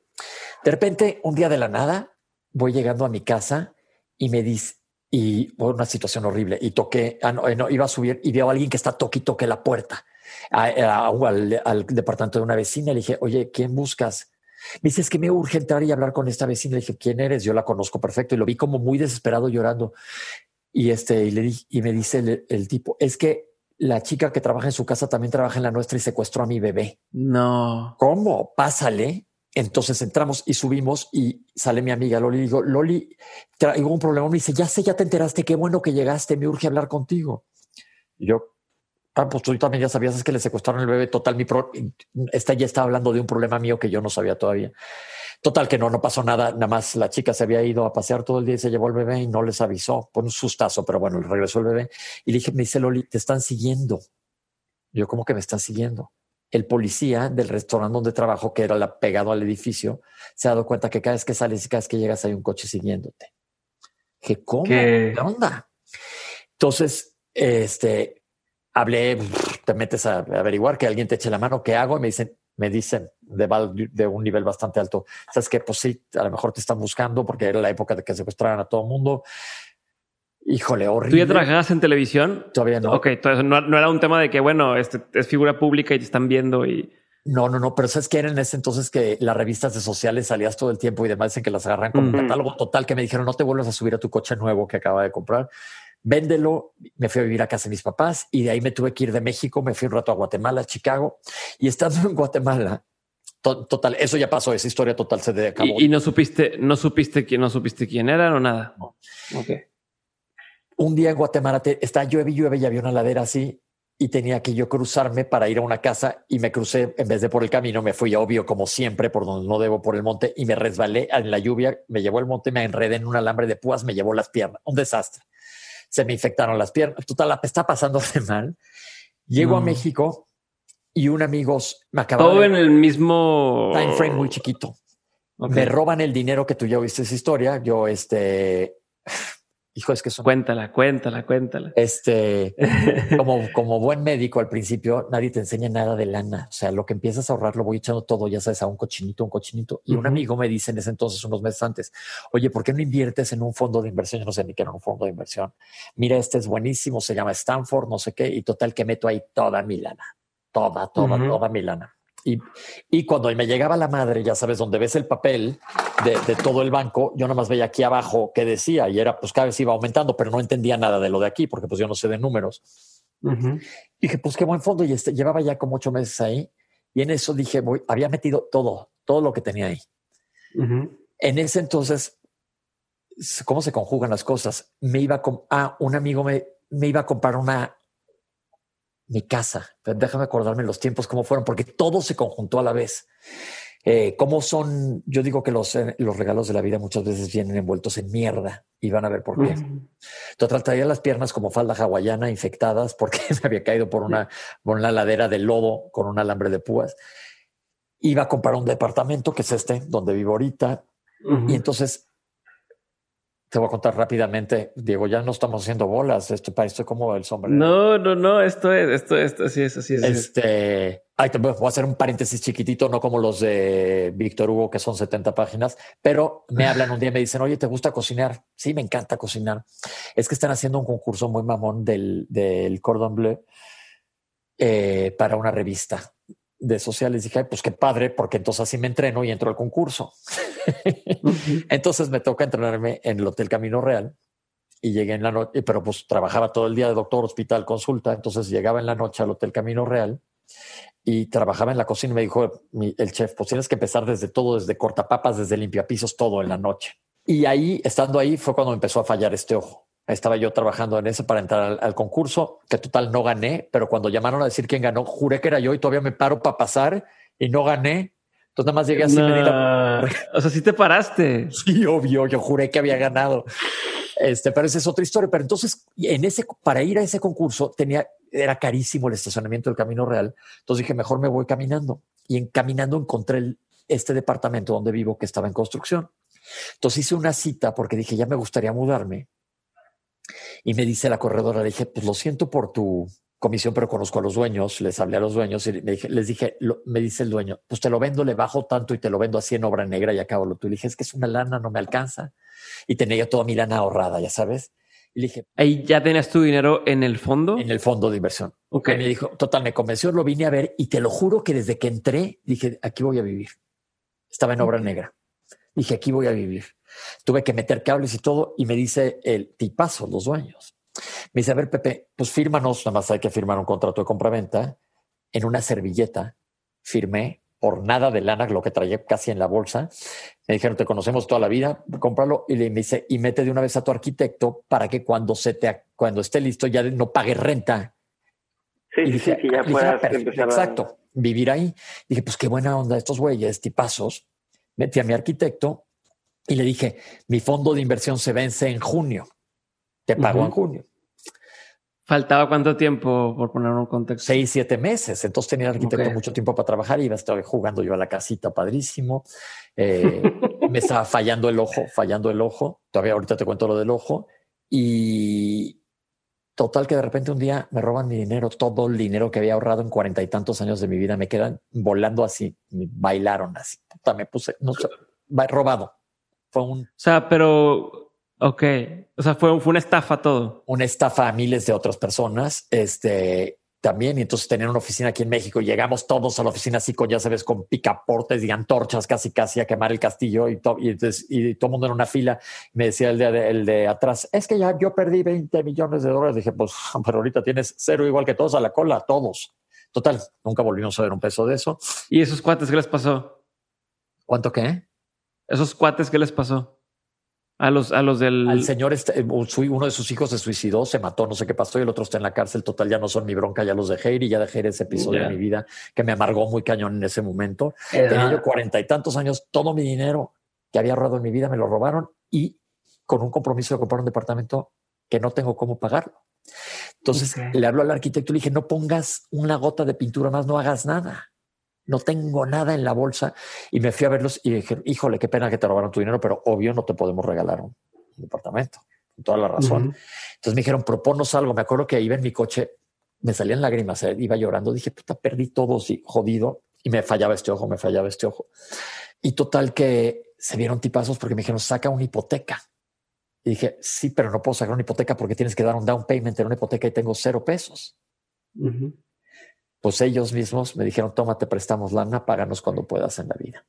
De repente, un día de la nada, voy llegando a mi casa y me dice, y una situación horrible, y toqué, ah, no, eh, no, iba a subir y veo a alguien que está toque y toque la puerta al, departamento de una vecina. Le dije, oye, ¿quién buscas? Me dice, es que me urge entrar y hablar con esta vecina. Le dije, ¿quién eres? Yo la conozco perfecto y lo vi como muy desesperado llorando. Y este, y le di, y me dice el, tipo, es que la chica que trabaja en su casa también trabaja en la nuestra y secuestró a mi bebé. No. ¿Cómo? Pásale. Entonces entramos y subimos y sale mi amiga Loli. Digo, Loli, traigo un problema. Me dice, ya sé, ya te enteraste. Qué bueno que llegaste. Me urge hablar contigo. Y yo, Ah, pues tú también ya sabías es que le secuestraron el bebé. Total, mi pro, esta ya estaba hablando de un problema mío que yo no sabía todavía. Total, que no, no pasó nada. Nada más la chica se había ido a pasear todo el día y se llevó el bebé y no les avisó. Por un sustazo, pero bueno, regresó el bebé. Y le dije, me dice Loli, te están siguiendo. Yo, ¿cómo que me están siguiendo? El policía del restaurante donde trabajo, que era la, pegado al edificio, se ha dado cuenta que cada vez que sales y cada vez que llegas hay un coche siguiéndote. Que ¿cómo? ¿Qué onda? Entonces, este, hablé, te metes a averiguar que alguien te eche la mano, ¿qué hago? Y me dicen, me dicen de, de un nivel bastante alto, sabes que pues sí, a lo mejor te están buscando porque era la época de que secuestraran a todo el mundo. Híjole, horrible. ¿Tú ya trabajabas en televisión? Todavía no. Ok, entonces no, no, era un tema de que, bueno, este es figura pública y te están viendo y... No, no, no, pero sabes que era en ese entonces que las revistas de sociales salías todo el tiempo y demás dicen que las agarran como catálogo total que me dijeron no te vuelvas a subir a tu coche nuevo que acaba de comprar véndelo, me fui a vivir a casa de mis papás y de ahí me tuve que ir de México, me fui un rato a Guatemala, Chicago y estando en Guatemala, total, eso ya pasó, esa historia total se acabó. ¿Y, no supiste, no supiste quién, no supiste quién era o nada? Un día en Guatemala está llueve y llueve y había una ladera así y tenía que yo cruzarme para ir a una casa y me crucé en vez de por el camino, me fui obvio como siempre por donde no debo por el monte y me resbalé en la lluvia, me llevó el monte, me enredé en un alambre de púas, me llevó las piernas, un desastre. Se me infectaron las piernas, total, la está pasando de mal. Llego a México y un amigo me acaba Todo en el mismo time frame muy chiquito. Me roban el dinero que tú ya viste esa historia. Yo, este, hijo, es que son. Cuéntala, cuéntala, cuéntala. Este, como, como buen médico al principio, nadie te enseña nada de lana. O sea, lo que empiezas a ahorrar lo voy echando todo, ya sabes, a un cochinito, un cochinito. Y un amigo me dice en ese entonces, unos meses antes, oye, ¿por qué no inviertes en un fondo de inversión? Yo no sé ni qué era un fondo de inversión. Mira, este es buenísimo, se llama Stanford, no sé qué, y total que meto ahí toda mi lana toda, toda, toda mi lana. Y, y, cuando me llegaba la madre, ya sabes, donde ves el papel de, todo el banco, yo nada más veía aquí abajo qué decía y era, pues cada vez iba aumentando, pero no entendía nada de lo de aquí porque pues yo no sé de números. Y dije, pues qué buen fondo. Y este, llevaba ya como ocho meses ahí y en eso dije, voy, había metido todo, todo lo que tenía ahí. En ese entonces, ¿cómo se conjugan las cosas? Me iba a, ah, un amigo me, me iba a comprar una mi casa. Déjame acordarme los tiempos, cómo fueron, porque todo se conjuntó a la vez. Eh, cómo son, yo digo que los, eh, los regalos de la vida muchas veces vienen envueltos en mierda y van a ver por qué. Total, traía las piernas como falda hawaiana infectadas porque me había caído por una, por una ladera de lodo con un alambre de púas. Iba a comprar un departamento, que es este, donde vivo ahorita. Y entonces te voy a contar rápidamente, Diego, ya no estamos haciendo bolas, esto parece como el sombrero. No, no, no, esto es, esto, esto, así es, así es. Este, ay, te voy a hacer un paréntesis chiquitito, no como los de Víctor Hugo, que son 70 páginas, pero me hablan un día y me dicen, oye, ¿te gusta cocinar? Sí, me encanta cocinar. Es que están haciendo un concurso muy mamón del, del Cordon Bleu eh, para una revista de sociales. Dije, pues qué padre, porque entonces así me entreno y entro al concurso. entonces me toca entrenarme en el Hotel Camino Real y llegué en la noche, pero pues trabajaba todo el día de doctor, hospital, consulta. Entonces llegaba en la noche al Hotel Camino Real y trabajaba en la cocina y me dijo el chef, pues tienes que empezar desde todo, desde cortapapas, desde limpiapisos, todo en la noche. Y ahí, estando ahí, fue cuando empezó a fallar este ojo estaba yo trabajando en eso para entrar al, concurso, que total no gané, pero cuando llamaron a decir quién ganó, juré que era yo y todavía me paro para pasar y no gané. Entonces nada más llegué así. O sea, sí te paraste. Sí, obvio, yo juré que había ganado. Este, pero esa es otra historia. Pero entonces, en ese, para ir a ese concurso, tenía, era carísimo el estacionamiento del Camino Real. Entonces dije, mejor me voy caminando. Y en caminando encontré este departamento donde vivo que estaba en construcción. Entonces hice una cita porque dije, ya me gustaría mudarme y me dice la corredora, le dije, pues lo siento por tu comisión, pero conozco a los dueños, les hablé a los dueños y les dije, me dice el dueño, pues te lo vendo, le bajo tanto y te lo vendo así en obra negra y acabo lo tú. Y le dije, es que es una lana, no me alcanza. Y tenía yo toda mi lana ahorrada, ya sabes. Y le dije, ¿ahí ya tenías tu dinero en el fondo? En el fondo de inversión. Ok. me dijo, total, me convenció, lo vine a ver y te lo juro que desde que entré dije, aquí voy a vivir. Estaba en obra negra. Dije, aquí voy a vivir. Tuve que meter cables y todo y me dice el tipazo, los dueños. Me dice, a ver, Pepe, pues fírmanos, nada más hay que firmar un contrato de compraventa en una servilleta. Firmé por nada de lana, lo que traía casi en la bolsa. Me dijeron, te conocemos toda la vida, cómpralo. Y le dice, y mete de una vez a tu arquitecto para que cuando se te, cuando esté listo ya no pague renta. Sí, y dije, sí, ya puedas empezar Exacto, vivir ahí. Dije, pues qué buena onda estos güeyes, tipazos. Metí a mi arquitecto y le dije, mi fondo de inversión se vence en junio. Te pago en junio. ¿Faltaba cuánto tiempo, por poner un contexto? Seis, siete meses. Entonces tenía el arquitecto mucho tiempo para trabajar y iba a estar jugando yo a la casita, padrísimo. Eh, me estaba fallando el ojo, fallando el ojo. Todavía ahorita te cuento lo del ojo. Y total que de repente un día me roban mi dinero, todo el dinero que había ahorrado en cuarenta y tantos años de mi vida. Me quedan volando así, bailaron así. me puse, no sé, robado. Fue un... O sea, pero... Ok. O sea, fue, fue una estafa todo. Una estafa a miles de otras personas. Este, también. Y entonces tenían una oficina aquí en México. Llegamos todos a la oficina así con, ya sabes, con picaportes y antorchas casi, casi a quemar el castillo y, todo y, y todo el mundo en una fila. Me decía el de, el de atrás, es que ya yo perdí 20 millones de dólares. Dije, pues, pero ahorita tienes cero igual que todos a la cola, todos. Total, nunca volvimos a ver un peso de eso. ¿Y esos cuates qué les pasó? ¿Cuánto qué? Esos cuates qué les pasó? A los, a los del. Al señor, este, uno de sus hijos se suicidó, se mató, no sé qué pasó, y el otro está en la cárcel. Total, ya no son mi bronca, ya los dejé ir y ya dejé ese episodio de mi vida que me amargó muy cañón en ese momento. Tenía yo cuarenta y tantos años, todo mi dinero que había ahorrado en mi vida me lo robaron y con un compromiso de comprar un departamento que no tengo cómo pagarlo. Entonces le hablo al arquitecto y le dije, no pongas una gota de pintura más, no hagas nada. No tengo nada en la bolsa. Y me fui a verlos y dije, híjole, qué pena que te robaron tu dinero, pero obvio no te podemos regalar un, departamento. Con toda la razón. Entonces me dijeron, proponos algo. Me acuerdo que iba en mi coche, me salían lágrimas, eh, iba llorando. Dije, puta, perdí todo, sí, jodido. Y me fallaba este ojo, me fallaba este ojo. Y total que se vieron tipazos porque me dijeron, saca una hipoteca. Y dije, sí, pero no puedo sacar una hipoteca porque tienes que dar un down payment en una hipoteca y tengo cero pesos. Pues ellos mismos me dijeron, tómate, prestamos lana, páganos cuando puedas en la vida.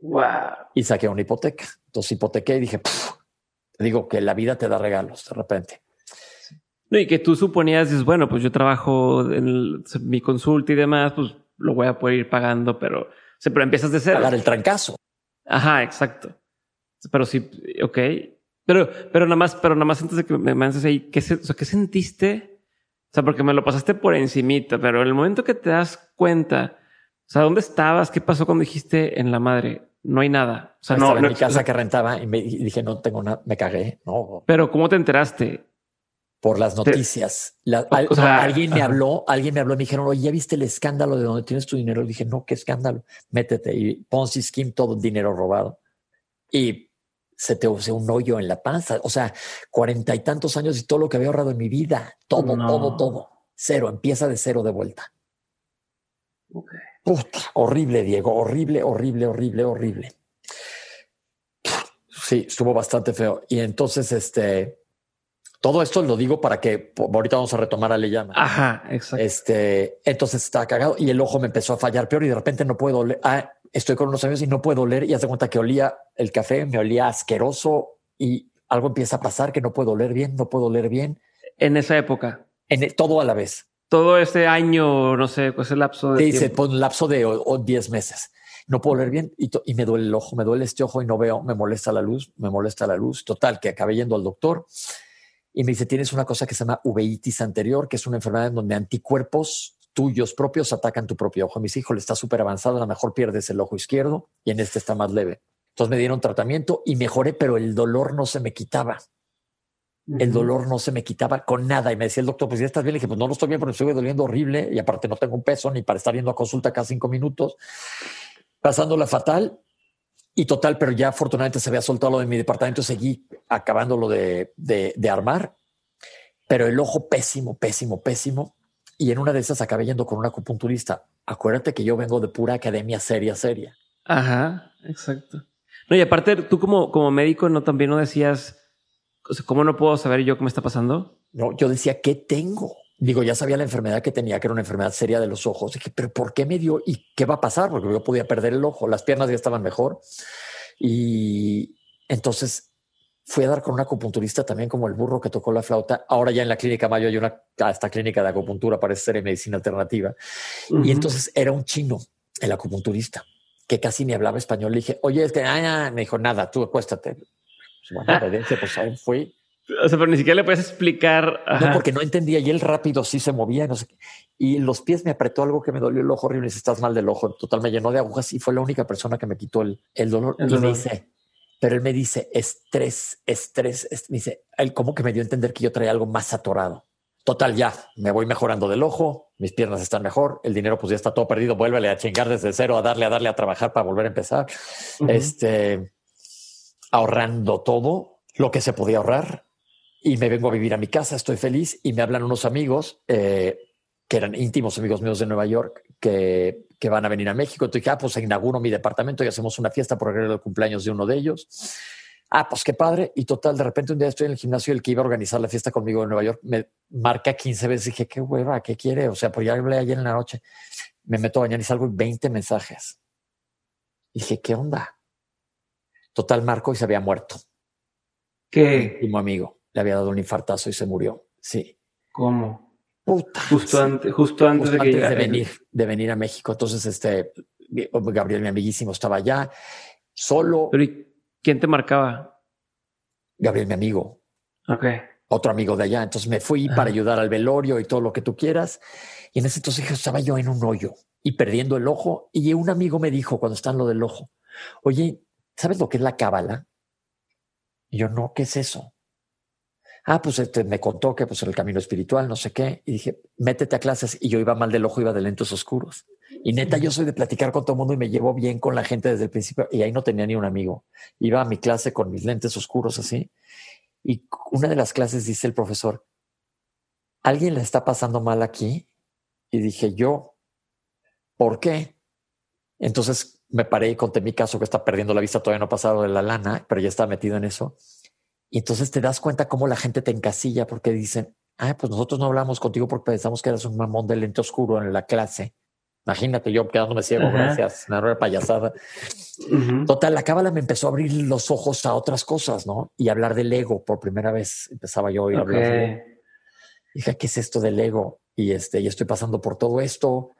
Wow. Y saqué una hipoteca. Entonces hipotequé y dije, te digo que la vida te da regalos de repente. No, y que tú suponías, dices, bueno, pues yo trabajo en mi consulta y demás, pues lo voy a poder ir pagando, pero, pero empiezas de cero. Pagar el trancazo. Ajá, exacto. Pero sí, ok. Pero, pero nada más, pero nada más antes de que me mandes ahí, ¿qué, ¿qué sentiste? O sea, porque me lo pasaste por encimita, pero en el momento que te das cuenta, o sea, ¿dónde estabas? ¿Qué pasó cuando dijiste en la madre? No hay nada. O sea, no, en mi casa que rentaba y me dije, no tengo nada, me cagué. No. Pero ¿cómo te enteraste? Por las noticias. o sea, alguien me habló, alguien me habló y me dijeron, oye, ¿ya viste el escándalo de donde tienes tu dinero? Y dije, no, qué escándalo. Métete. Y Ponzi Scheme, todo dinero robado. Y se te hace un hoyo en la panza. O sea, cuarenta y tantos años y todo lo que había ahorrado en mi vida, todo, todo, todo. Cero, empieza de cero de vuelta. horrible, Diego, horrible, horrible, horrible, horrible. Sí, estuvo bastante feo. Y entonces, este, todo esto lo digo para que ahorita vamos a retomar a Leyama. Ajá, exacto. Este, entonces estaba cagado y el ojo me empezó a fallar peor y de repente no puedo leer. Ah, estoy con unos amigos y no puedo oler y hace cuenta que olía el café, me olía asqueroso y algo empieza a pasar que no puedo oler bien, no puedo oler bien. En esa época. En todo a la vez. Todo este año, no sé, pues el lapso de. Dice, pues un lapso de 10 meses. No puedo oler bien y, y, me duele el ojo, me duele este ojo y no veo, me molesta la luz, me molesta la luz. Total, que acabé yendo al doctor y me dice, tienes una cosa que se llama uveitis anterior, que es una enfermedad en donde anticuerpos tuyos propios atacan tu propio ojo. Mis hijos le está súper avanzado, a lo mejor pierdes el ojo izquierdo y en este está más leve. Entonces me dieron tratamiento y mejoré, pero el dolor no se me quitaba. El dolor no se me quitaba con nada. Y me decía el doctor, pues ya estás bien. Le dije, pues no, no estoy bien porque estoy doliendo horrible y aparte no tengo un peso ni para estar yendo a consulta cada cinco minutos. Pasándola fatal y total, pero ya afortunadamente se había soltado lo de mi departamento. Seguí acabándolo de, de, de armar, pero el ojo pésimo, pésimo, pésimo. Y en una de esas acabé yendo con un acupunturista. Acuérdate que yo vengo de pura academia seria, seria. Ajá, exacto. No, y aparte, tú como, como médico, ¿no también no decías, o sea, ¿cómo no puedo saber yo qué me está pasando? No, yo decía, ¿qué tengo? Digo, ya sabía la enfermedad que tenía, que era una enfermedad seria de los ojos. Dije, pero ¿por qué me dio? ¿Y qué va a pasar? Porque yo podía perder el ojo, las piernas ya estaban mejor. Y entonces Fui a dar con un acupunturista también como el burro que tocó la flauta. Ahora ya en la clínica Mayo hay una esta clínica de acupuntura, parece ser en medicina alternativa. Y entonces era un chino, el acupunturista, que casi ni hablaba español. Le dije, oye, es que ah, me dijo, nada, tú acuéstate. Pues, bueno, pues ahí fui. O sea, pero ni siquiera le puedes explicar. No, porque no entendía y él rápido sí se movía, no sé qué. Y los pies me apretó algo que me dolió el ojo horrible. Y si estás mal del ojo, total me llenó de agujas y fue la única persona que me quitó el, el dolor. y me dice, pero él me dice estrés, estrés, me dice, él como que me dio a entender que yo traía algo más atorado. Total, ya me voy mejorando del ojo, mis piernas están mejor, el dinero pues ya está todo perdido, vuélvele a chingar desde cero, a darle, a darle a trabajar para volver a empezar. Este, ahorrando todo lo que se podía ahorrar y me vengo a vivir a mi casa, estoy feliz y me hablan unos amigos eh, que eran íntimos amigos míos de Nueva York que que van a venir a México. Entonces dije, ah, pues inauguro mi departamento y hacemos una fiesta por el cumpleaños de uno de ellos. Ah, pues qué padre. Y total, de repente un día estoy en el gimnasio y el que iba a organizar la fiesta conmigo en Nueva York me marca 15 veces. Dije, qué hueva, ¿qué quiere? O sea, pues ya hablé ayer en la noche. Me meto a bañar y salgo y 20 mensajes. dije, ¿qué onda? Total, Marco y se había muerto. ¿Qué? Mi amigo le había dado un infartazo y se murió. Sí. ¿Cómo? Justo antes, justo antes, de, de venir, de venir a México. Entonces, este Gabriel, mi amiguísimo, estaba allá solo. Pero quién te marcaba? Gabriel, mi amigo. Ok. Otro amigo de allá. Entonces me fui para ayudar al velorio y todo lo que tú quieras. Y en ese entonces estaba yo en un hoyo y perdiendo el ojo. Y un amigo me dijo cuando está en lo del ojo, oye, ¿sabes lo que es la cábala? Y yo, no, ¿qué es eso? Ah, pues este, me contó que pues el camino espiritual, no sé qué. Y dije, métete a clases. Y yo iba mal del ojo, iba de lentes oscuros. Y neta, yo soy de platicar con todo el mundo y me llevo bien con la gente desde el principio. Y ahí no tenía ni un amigo. Iba a mi clase con mis lentes oscuros así. Y una de las clases dice el profesor, ¿alguien le está pasando mal aquí? Y dije, yo, ¿por qué? Entonces me paré y conté mi caso que está perdiendo la vista, todavía no ha pasado de la lana, pero ya está metido en eso. Y entonces te das cuenta cómo la gente te encasilla porque dicen, ah, pues nosotros no hablamos contigo porque pensamos que eres un mamón de lente oscuro en la clase. Imagínate yo quedándome ciego, gracias, una payasada. Total, la cábala me empezó a abrir los ojos a otras cosas, ¿no? Y hablar del ego por primera vez. Empezaba yo a oír hablar de Dije, ¿qué es esto del ego? Y este, y estoy pasando por todo esto.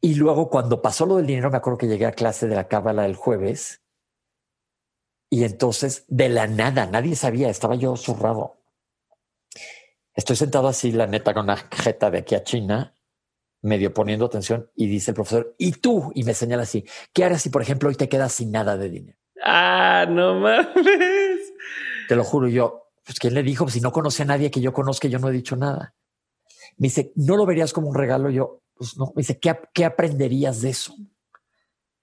Y luego cuando pasó lo del dinero, me acuerdo que llegué a clase de la cábala el jueves y entonces, de la nada, nadie sabía, estaba yo zurrado. Estoy sentado así, la neta, con una jeta de aquí a China, medio poniendo atención, y dice el profesor, ¿y tú? Y me señala así, ¿qué harás si, por ejemplo, hoy te quedas sin nada de dinero? Ah, no mames. Te lo juro, yo, pues, ¿quién le dijo? Pues, si no conoce a nadie que yo conozca, yo no he dicho nada. Me dice, ¿no lo verías como un regalo? Yo, pues no. Me dice, ¿qué, qué aprenderías de eso?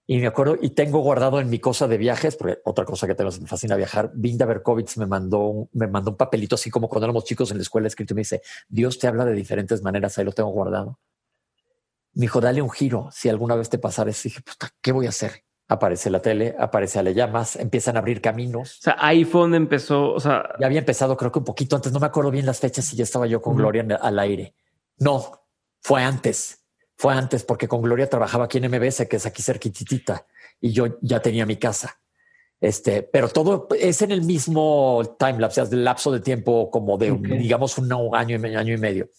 Y me acuerdo, y tengo guardado en mi cosa de viajes, porque otra cosa que tengo, me fascina viajar. Vinda Berkovitz me mandó, me mandó un papelito así como cuando éramos chicos en la escuela escrito y me dice, Dios te habla de diferentes maneras, ahí lo tengo guardado. Me dijo, dale un giro, si alguna vez te pasara eso. dije, ¿qué voy a hacer? Aparece la tele, aparece Ale Llamas, empiezan a abrir caminos. O sea, iPhone empezó, o sea... Ya había empezado creo que un poquito antes, no me acuerdo bien las fechas y ya estaba yo con Gloria al aire. No, fue antes fue antes porque con Gloria trabajaba aquí en MBS, que es aquí cerquitita, y yo ya tenía mi casa. Este, pero todo es en el mismo timelapse, el lapso de tiempo como de, digamos, un año y, año y medio.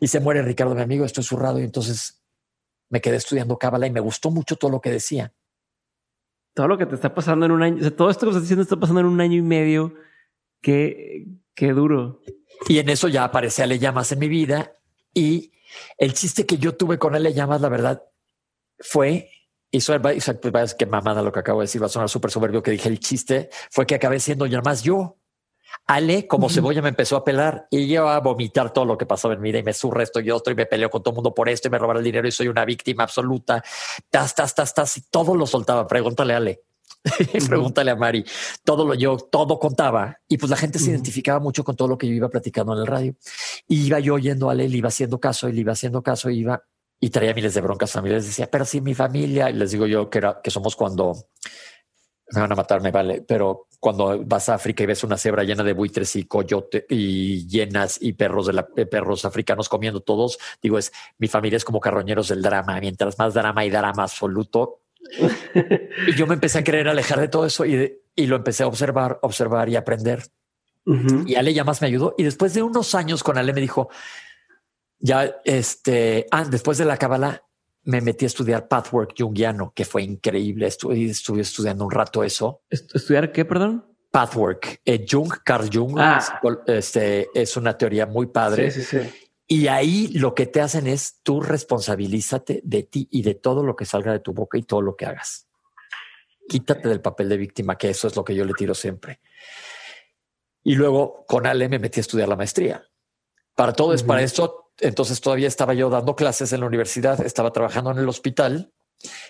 Y se muere Ricardo, mi amigo, estoy zurrado y entonces me quedé estudiando cábala y me gustó mucho todo lo que decía. Todo lo que te está pasando en un año, o sea, todo esto que estás diciendo está pasando en un año y medio. Qué, qué duro. Y en eso ya aparece Ale Llamas en mi vida y el chiste que yo tuve con él, le llamas la verdad, fue, y pues, que mamada lo que acabo de decir, va a sonar súper soberbio que dije el chiste, fue que acabé siendo ya más yo. Ale, como cebolla, me empezó a pelar y yo a vomitar todo lo que pasaba en mi vida y me surre esto y otro y me peleo con todo el mundo por esto y me robaron el dinero y soy una víctima absoluta. Tas, tas, tas, tas y todo lo soltaba. Pregúntale a Ale. Pregúntale a Mari. Todo lo yo, todo contaba. Y pues la gente se identificaba mucho con todo lo que yo iba platicando en el radio. Y iba yo oyendo a él, iba haciendo caso, le iba haciendo caso, iba y traía miles de broncas familiares. Decía, pero si mi familia, y les digo yo que era, que somos cuando me van a matar, me vale, pero cuando vas a África y ves una cebra llena de buitres y coyote y llenas y perros de, la, perros africanos comiendo todos, digo, es mi familia es como carroñeros del drama. Mientras más drama y drama absoluto, y yo me empecé a querer alejar de todo eso y, y lo empecé a observar, observar y aprender. Y Ale ya más me ayudó. Y después de unos años con Ale me dijo, ya este, ah, después de la cábala me metí a estudiar pathwork jungiano, que fue increíble. Estuve, estuve estudiando un rato eso. ¿Estudiar qué, perdón? Pathwork. Eh, Jung, Carl Jung, ah. este, es una teoría muy padre. Sí, sí, sí. Y ahí lo que te hacen es tú responsabilízate de ti y de todo lo que salga de tu boca y todo lo que hagas. Quítate del papel de víctima, que eso es lo que yo le tiro siempre. Y luego con Ale me metí a estudiar la maestría. Para todo es para esto. Entonces todavía estaba yo dando clases en la universidad, estaba trabajando en el hospital,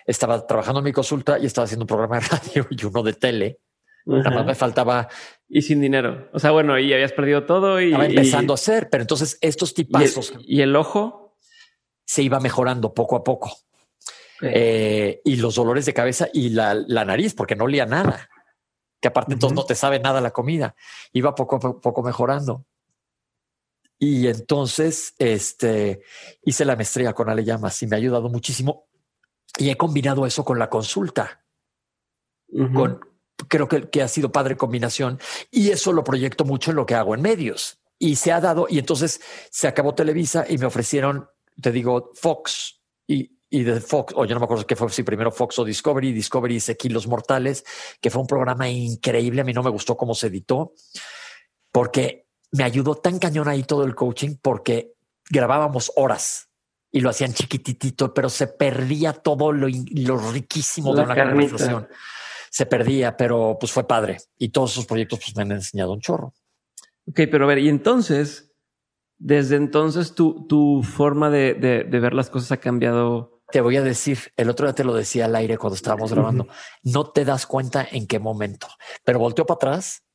estaba trabajando en mi consulta y estaba haciendo un programa de radio y uno de tele. Nada más me faltaba. Y sin dinero. O sea, bueno, y habías perdido todo y. Estaba empezando a hacer, pero entonces estos tipazos. ¿Y el, ojo? Se iba mejorando poco a poco. Eh, y los dolores de cabeza y la, nariz, porque no olía nada. Que aparte, entonces no te sabe nada la comida. Iba poco a poco mejorando. Y entonces este, hice la maestría con Ale Llamas y me ha ayudado muchísimo. Y he combinado eso con la consulta. Con creo que, que ha sido padre combinación y eso lo proyecto mucho en lo que hago en medios. y se ha dado, y entonces se acabó Televisa y me ofrecieron, te digo, Fox y, y de Fox, o yo no me acuerdo qué fue, si primero Fox o Discovery, Discovery hice Kilos Mortales, que fue un programa increíble, a mí no me gustó cómo se editó, porque me ayudó tan cañón ahí todo el coaching, porque grabábamos horas y lo hacían chiquititito, pero se perdía todo lo, lo riquísimo de una conversación. Se perdía, pero pues fue padre. Y todos esos proyectos pues me han enseñado un chorro. Ok, pero a ver, y entonces, desde entonces tu, tu forma de, de, de ver las cosas ha cambiado. Te voy a decir, el otro día te lo decía al aire cuando estábamos grabando, no te das cuenta en qué momento, pero volteo para atrás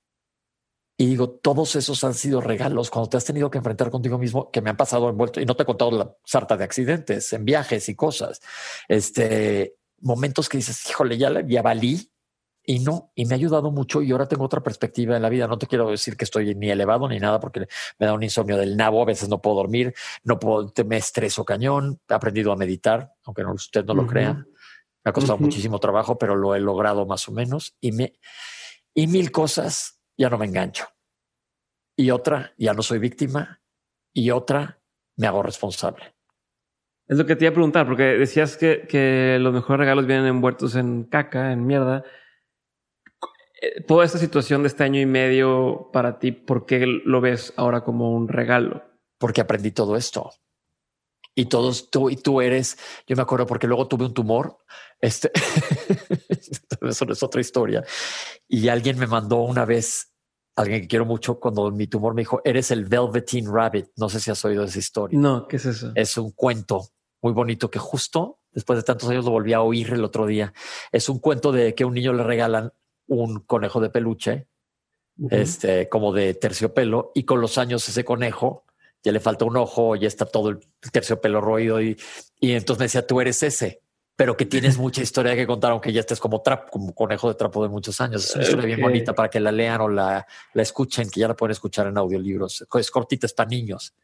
y digo, todos esos han sido regalos cuando te has tenido que enfrentar contigo mismo que me han pasado envuelto y no te he contado la sarta de accidentes en viajes y cosas. Este momentos que dices, híjole, ya, ya valí y no, y me ha ayudado mucho y ahora tengo otra perspectiva en la vida. No te quiero decir que estoy ni elevado ni nada porque me da un insomnio del nabo, a veces no puedo dormir, no puedo, me estreso cañón, he aprendido a meditar, aunque no, usted no lo crea. Me ha costado muchísimo trabajo, pero lo he logrado más o menos y me y mil cosas ya no me engancho. Y otra, ya no soy víctima y otra, me hago responsable. Es lo que te iba a preguntar, porque decías que, que los mejores regalos vienen envueltos en caca, en mierda toda esta situación de este año y medio para ti, ¿por qué lo ves ahora como un regalo? Porque aprendí todo esto. Y todos tú y tú eres, yo me acuerdo porque luego tuve un tumor. Este, eso es otra historia. Y alguien me mandó una vez, alguien que quiero mucho, cuando mi tumor me dijo, eres el Velveteen Rabbit. No sé si has oído esa historia. No, ¿qué es eso? Es un cuento muy bonito que justo después de tantos años lo volví a oír el otro día. Es un cuento de que a un niño le regalan un conejo de peluche, este, como de terciopelo, y con los años ese conejo ya le falta un ojo, ya está todo el terciopelo roído, y, y entonces me decía, tú eres ese, pero que tienes mucha historia que contar, aunque ya estés como trap, como conejo de trapo de muchos años. Es una historia bien bonita para que la lean o la, la escuchen, que ya la pueden escuchar en audiolibros. Es cortita, es para niños.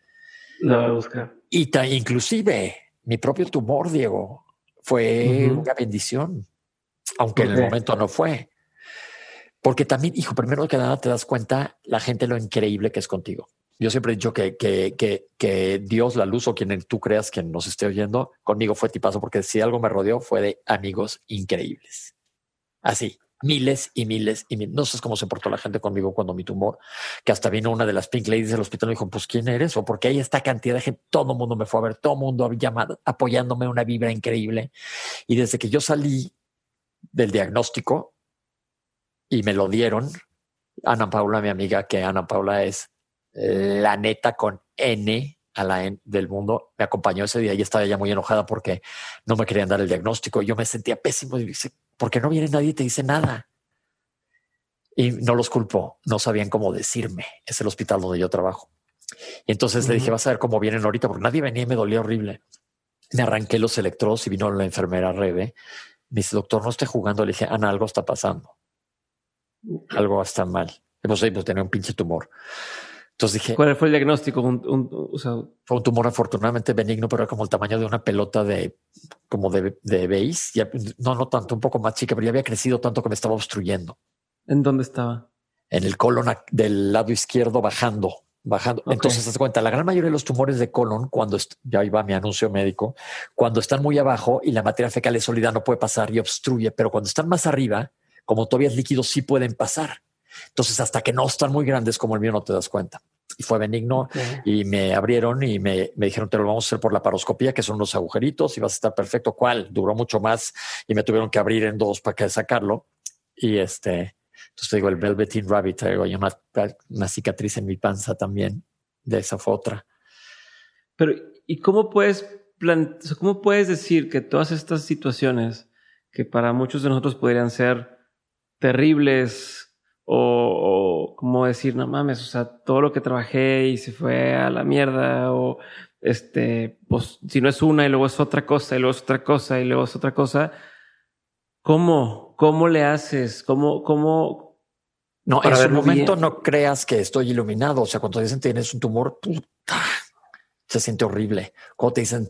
La voy a buscar. Y inclusive mi propio tumor, Diego, fue una bendición, aunque en el momento no fue. Porque también, hijo, primero que nada te das cuenta la gente lo increíble que es contigo. Yo siempre he dicho que, que, que, que Dios, la luz o quien tú creas que nos esté oyendo, conmigo fue tipazo, porque si algo me rodeó fue de amigos increíbles. Así, miles y miles y miles. No sé cómo se portó la gente conmigo cuando mi tumor, que hasta vino una de las Pink Ladies del hospital y dijo, pues ¿quién eres? O porque hay esta cantidad de gente, todo el mundo me fue a ver, todo el mundo llamado, apoyándome una vibra increíble. Y desde que yo salí del diagnóstico, y me lo dieron. Ana Paula, mi amiga, que Ana Paula es la neta con N a la N del mundo, me acompañó ese día y estaba ya muy enojada porque no me querían dar el diagnóstico. Yo me sentía pésimo y dice, ¿por qué no viene nadie y te dice nada? Y no los culpo, no sabían cómo decirme. Es el hospital donde yo trabajo. Y entonces le dije, vas a ver cómo vienen ahorita, porque nadie venía y me dolía horrible. Me arranqué los electrodos y vino la enfermera Rebe. Me dice, doctor, no esté jugando. Le dije, Ana, algo está pasando algo está mal. Hemos pues, tenía un pinche tumor. Entonces dije. ¿Cuál fue el diagnóstico? fue un tumor afortunadamente benigno, pero era como el tamaño de una pelota de como de, de base. no, no tanto, un poco más chica, pero ya había crecido tanto que me estaba obstruyendo. ¿En dónde estaba? En el colon del lado izquierdo, bajando, bajando. Entonces, te cuenta, la gran mayoría de los tumores de colon, cuando ya iba mi anuncio médico, cuando están muy abajo y la materia fecal es sólida, no puede pasar y obstruye, pero cuando están más arriba, como todavía es líquido, sí pueden pasar. Entonces, hasta que no están muy grandes como el mío, no te das cuenta. Y fue benigno y me abrieron y me, dijeron, te lo vamos a hacer por la paroscopía, que son los agujeritos y vas a estar perfecto. ¿Cuál? Duró mucho más y me tuvieron que abrir en dos para que sacarlo. Y este, entonces te digo, el Velveteen Rabbit, traigo una, una cicatriz en mi panza también. De esa fue otra. Pero, ¿y cómo puedes, cómo puedes decir que todas estas situaciones que para muchos de nosotros podrían ser terribles o, como decir, no mames, o sea, todo lo que trabajé y se fue a la mierda o este, pues si no es una y luego es otra cosa y luego es otra cosa y luego es otra cosa, ¿cómo? ¿Cómo le haces? ¿Cómo, cómo? No, en ese momento no creas que estoy iluminado. O sea, cuando dicen tienes un tumor, se siente horrible. Cuando te dicen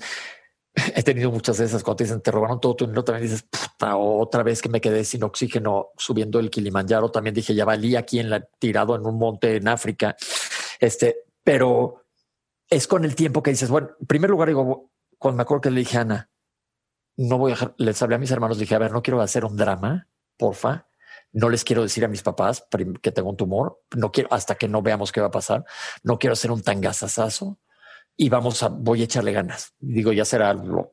he tenido muchas de esas cuando te dicen te robaron todo tu dinero, también dices otra vez que me quedé sin oxígeno subiendo el Kilimanjaro. También dije ya valí aquí en la tirado en un monte en África. Este, pero es con el tiempo que dices, bueno, en primer lugar digo, cuando me acuerdo que le dije a Ana, no voy a, les hablé a mis hermanos, dije, a ver, no quiero hacer un drama, porfa, no les quiero decir a mis papás que tengo un tumor, no quiero hasta que no veamos qué va a pasar, no quiero hacer un tangazazazo y vamos a, voy a echarle ganas. Digo, ya será lo,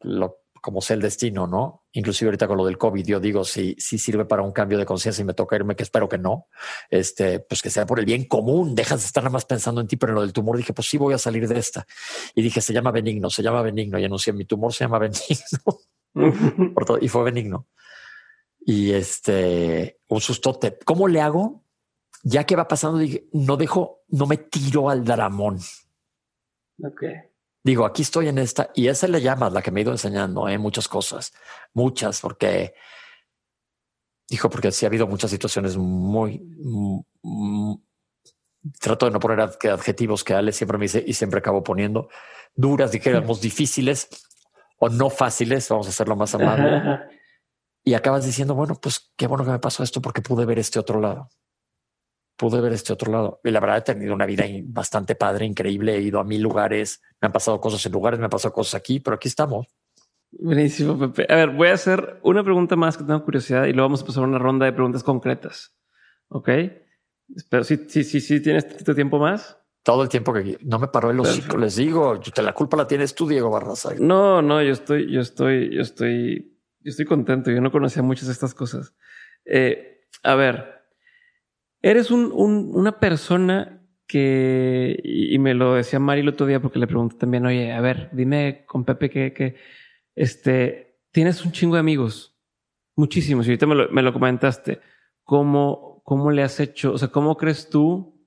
como sea el destino, ¿no? Inclusive ahorita con lo del COVID, yo digo, si, si sirve para un cambio de conciencia y me toca irme, que espero que no, este, pues que sea por el bien común, dejas de estar nada más pensando en ti, pero en lo del tumor dije, pues sí voy a salir de esta. Y dije, se llama benigno, se llama benigno, y anuncié, mi tumor se llama benigno. por todo, y fue benigno. Y este, un sustote. ¿Cómo le hago? Ya que va pasando, dije, no dejo, no me tiro al dramón. Ok. Digo, aquí estoy en esta y esa le llama la que me he ido enseñando ¿eh? muchas cosas, muchas, porque dijo, porque sí ha habido muchas situaciones muy, trato de no poner adjetivos que Ale siempre me dice y siempre acabo poniendo duras, dijéramos difíciles o no fáciles, vamos a hacerlo más amable. y acabas diciendo, bueno, pues qué bueno que me pasó esto porque pude ver este otro lado pude ver este otro lado. Y la verdad he tenido una vida bastante padre, increíble. He ido a mil lugares, me han pasado cosas en lugares, me han pasado cosas aquí, pero aquí estamos. Buenísimo, Pepe. A ver, voy a hacer una pregunta más que tengo curiosidad y luego vamos a pasar a una ronda de preguntas concretas. ¿Ok? Pero sí, sí, sí, sí, tienes este tiempo más. Todo el tiempo que no me paró el hocico, les digo, te la culpa la tienes tú, Diego Barraza. No, no, yo estoy, yo estoy, yo estoy, yo estoy contento. Yo no conocía muchas de estas cosas. Eh, a ver, Eres un, una persona que, y, me lo decía Mari el otro día porque le pregunté también, oye, a ver, dime con Pepe que, que este, tienes un chingo de amigos, muchísimos, y ahorita me lo, me lo comentaste. ¿Cómo, ¿Cómo le has hecho? O sea, ¿cómo crees tú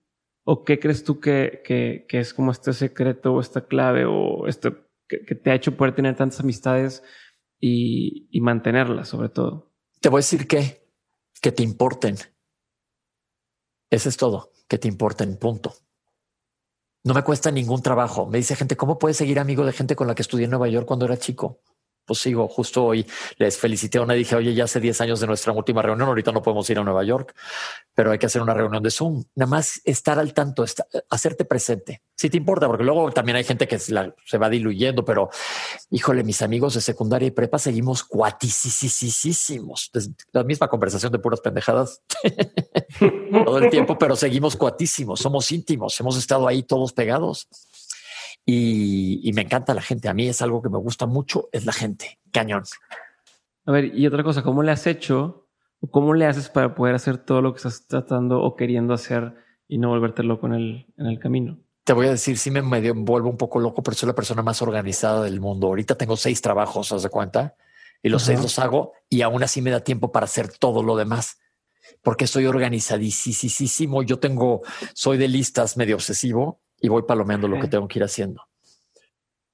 o qué crees tú que, que, que es como este secreto o esta clave o esto que, que, te ha hecho poder tener tantas amistades y, y mantenerlas sobre todo? Te voy a decir que, que te importen eso es todo, que te importa en punto. No me cuesta ningún trabajo. Me dice gente, ¿cómo puedes seguir amigo de gente con la que estudié en Nueva York cuando era chico? Pues sigo, justo hoy les felicité a una y dije, oye, ya hace 10 años de nuestra última reunión, ahorita no podemos ir a Nueva York, pero hay que hacer una reunión de Zoom. Nada más estar al tanto, hacerte presente. Si te importa, porque luego también hay gente que se, va diluyendo, pero híjole, mis amigos de secundaria y prepa seguimos cuatisísimos. La misma conversación de puras pendejadas todo el tiempo, pero seguimos cuatísimos, somos íntimos, hemos estado ahí todos pegados. Y, me encanta la gente. A mí es algo que me gusta mucho, es la gente. Cañón. A ver, y otra cosa, ¿cómo le has hecho o cómo le haces para poder hacer todo lo que estás tratando o queriendo hacer y no volverte loco en el, en el camino? Te voy a decir, sí me medio vuelvo un poco loco, pero soy la persona más organizada del mundo. Ahorita tengo seis trabajos, ¿haz de cuenta? Y los seis los hago y aún así me da tiempo para hacer todo lo demás porque soy organizadísimo. Yo tengo, soy de listas medio obsesivo y voy palomeando lo que tengo que ir haciendo.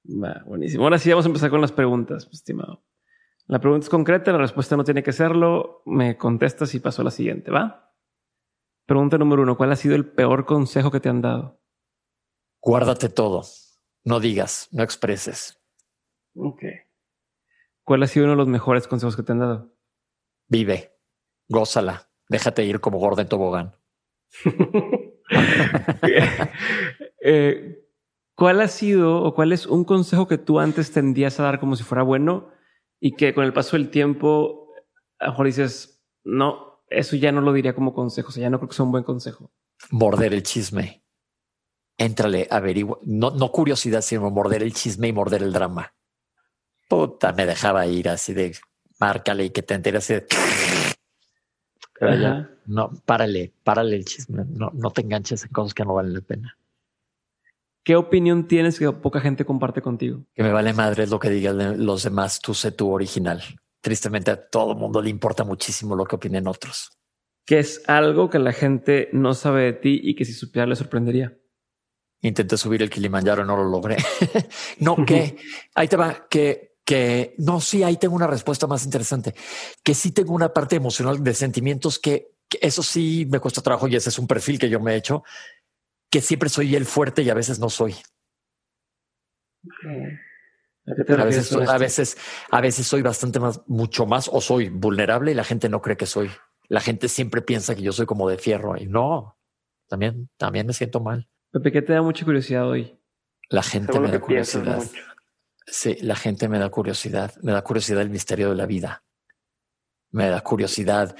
buenísimo. Ahora sí vamos a empezar con las preguntas, estimado. La pregunta es concreta, la respuesta no tiene que serlo. Me contestas y paso a la siguiente, ¿va? Pregunta número uno, ¿cuál ha sido el peor consejo que te han dado? Guárdate todo. No digas, no expreses. Ok. ¿Cuál ha sido uno de los mejores consejos que te han dado? Vive, gózala, déjate ir como gordo en tobogán. Eh, ¿Cuál ha sido o cuál es un consejo que tú antes tendías a dar como si fuera bueno y que con el paso del tiempo a lo mejor dices, no, eso ya no lo diría como consejo, o sea, ya no creo que sea un buen consejo? Morder el chisme. Éntrale, averigua, no, no curiosidad, sino morder el chisme y morder el drama. Puta, me dejaba ir así de márcale y que te enteres así de no, párale, párale el chisme. No, no te enganches en cosas que no valen la pena. ¿Qué opinión tienes que poca gente comparte contigo? Que me vale madre lo que digan los demás. Tú sé tu original. Tristemente a todo mundo le importa muchísimo lo que opinen otros. ¿Qué es algo que la gente no sabe de ti y que si supiera le sorprendería? Intenté subir el Kilimanjaro y no lo logré. no, que ahí te va, que que no, sí, ahí tengo una respuesta más interesante, que sí tengo una parte emocional de sentimientos que, eso sí me cuesta trabajo y ese es un perfil que yo me he hecho, que siempre soy el fuerte y a veces no soy. A, veces, a veces, a veces soy bastante más, mucho más o soy vulnerable y la gente no cree que soy. La gente siempre piensa que yo soy como de fierro y no, también, también me siento mal. Pepe, ¿qué te da mucha curiosidad hoy? La gente me da curiosidad. Sí, la gente me da curiosidad. Me da curiosidad el misterio de la vida. Me da curiosidad,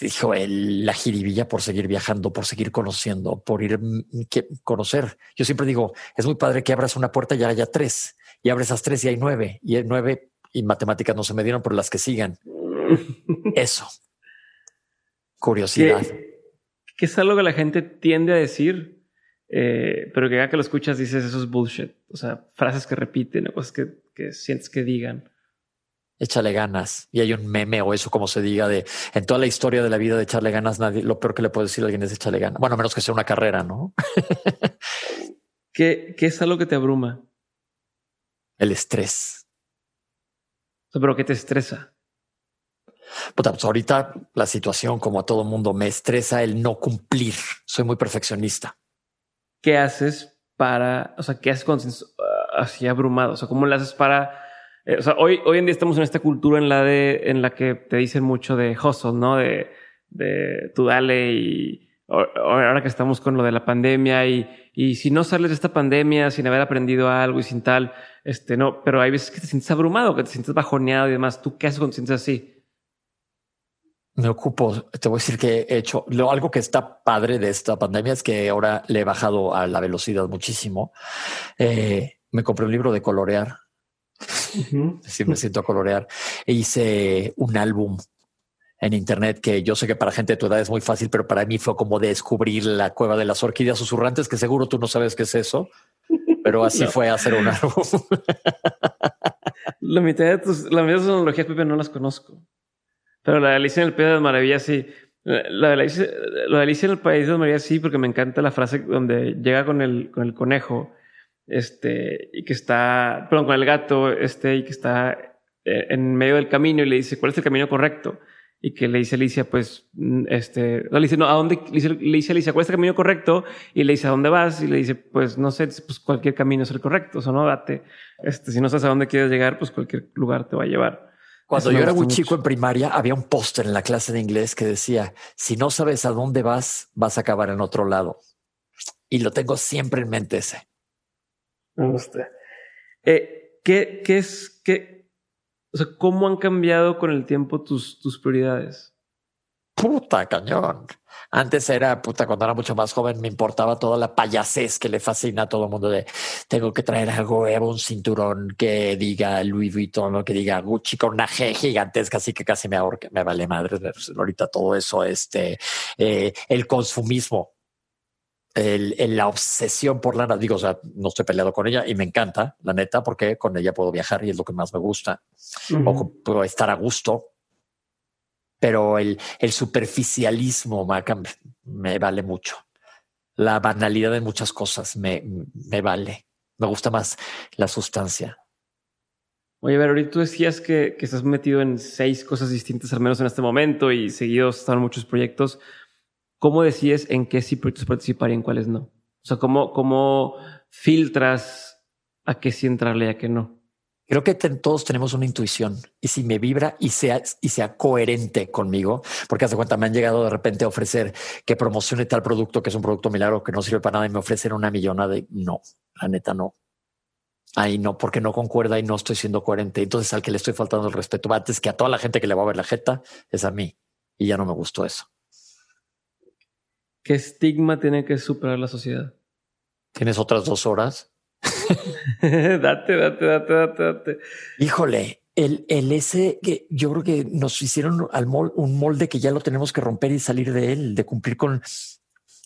dijo la jiribilla por seguir viajando, por seguir conociendo, por ir mm, que, conocer. Yo siempre digo, es muy padre que abras una puerta y haya tres, y abres esas tres y hay nueve, y hay nueve, y matemáticas no se me dieron por las que sigan. Eso. Curiosidad. Que, es algo que la gente tiende a decir, eh, pero que ya que lo escuchas dices eso es bullshit. O sea, frases que repiten, cosas que, que sientes que digan. Échale ganas. Y hay un meme o eso como se diga de en toda la historia de la vida de echarle ganas, nadie, lo peor que le puede decir a alguien es echarle ganas. Bueno, menos que sea una carrera, ¿no? ¿Qué, ¿Qué es algo que te abruma? El estrés. ¿Pero qué te estresa? pues ahorita la situación, como a todo mundo, me estresa el no cumplir. Soy muy perfeccionista. ¿qué haces para, o sea, qué haces cuando así abrumado? O sea, ¿cómo le haces para, eh, o sea, hoy, hoy en día estamos en esta cultura en la de, en la que te dicen mucho de hustle, ¿no? De, de tú dale y ahora que estamos con lo de la pandemia y, y si no sales de esta pandemia sin haber aprendido algo y sin tal, este, no, pero hay veces que te sientes abrumado, que te sientes bajoneado y demás. ¿Tú qué haces cuando te sientes así? me ocupo, te voy a decir que he hecho lo, algo que está padre de esta pandemia es que ahora le he bajado a la velocidad muchísimo. Eh, me compré un libro de colorear. Si me siento a colorear. E hice un álbum en internet que yo sé que para gente de tu edad es muy fácil, pero para mí fue como descubrir la cueva de las orquídeas susurrantes, que seguro tú no sabes qué es eso, pero así fue hacer un álbum. la mitad de tus, la mitad de tus tecnologías, Pepe, no las conozco. Pero la de Alicia en el País de las Maravillas sí. La de Alicia, la de Alicia en el País de las Maravillas sí, porque me encanta la frase donde llega con el, con el conejo, este, y que está, perdón, con el gato, este, y que está eh, en medio del camino y le dice, ¿cuál es el camino correcto? Y que le dice Alicia, pues, mm, este, no, le dice, no, ¿a dónde? Le dice, le dice Alicia, ¿cuál es el camino correcto? Y le dice, ¿a dónde vas? Y le dice, pues, no sé, pues cualquier camino es el correcto, o sea, no, date, este, si no sabes a dónde quieres llegar, pues cualquier lugar te va a llevar. Cuando yo era muy chico en primaria, había un póster en la clase de inglés que decía, si no sabes a dónde vas, vas a acabar en otro lado. Y lo tengo siempre en mente ese. Me gusta. Eh, ¿qué, ¿Qué es, qué, o sea, cómo han cambiado con el tiempo tus, tus prioridades? Puta cañón. Antes era, puta, cuando era mucho más joven me importaba toda la payasés que le fascina a todo el mundo de tengo que traer algo, un cinturón que diga Louis Vuitton que diga Gucci con una G gigantesca, así que casi me ahorca, me vale madre. Ahorita todo eso, este, eh, el consumismo, el, la obsesión por lana. Digo, o sea, no estoy peleado con ella y me encanta, la neta, porque con ella puedo viajar y es lo que más me gusta. O puedo estar a gusto pero el, el superficialismo me vale mucho. La banalidad de muchas cosas me, me vale. Me gusta más la sustancia. Oye, a ver, ahorita tú decías que, que, estás metido en seis cosas distintas, al menos en este momento, y seguidos están muchos proyectos. ¿Cómo decides en qué sí participar y en cuáles no? O sea, ¿cómo, cómo filtras a qué sí entrarle y a qué no? Creo que todos tenemos una intuición y si me vibra y sea, y sea coherente conmigo, porque hace cuenta me han llegado de repente a ofrecer que promocione tal producto que es un producto milagro que no sirve para nada y me ofrecen una millona de no, la neta no. Ahí no, porque no concuerda y no estoy siendo coherente. Entonces al que le estoy faltando el respeto antes que a toda la gente que le va a ver la jeta es a mí y ya no me gustó eso. ¿Qué estigma tiene que superar la sociedad? Tienes otras dos horas. date, date, date, date, date. Híjole, el, el ese que yo creo que nos hicieron al un molde que ya lo tenemos que romper y salir de él, de cumplir con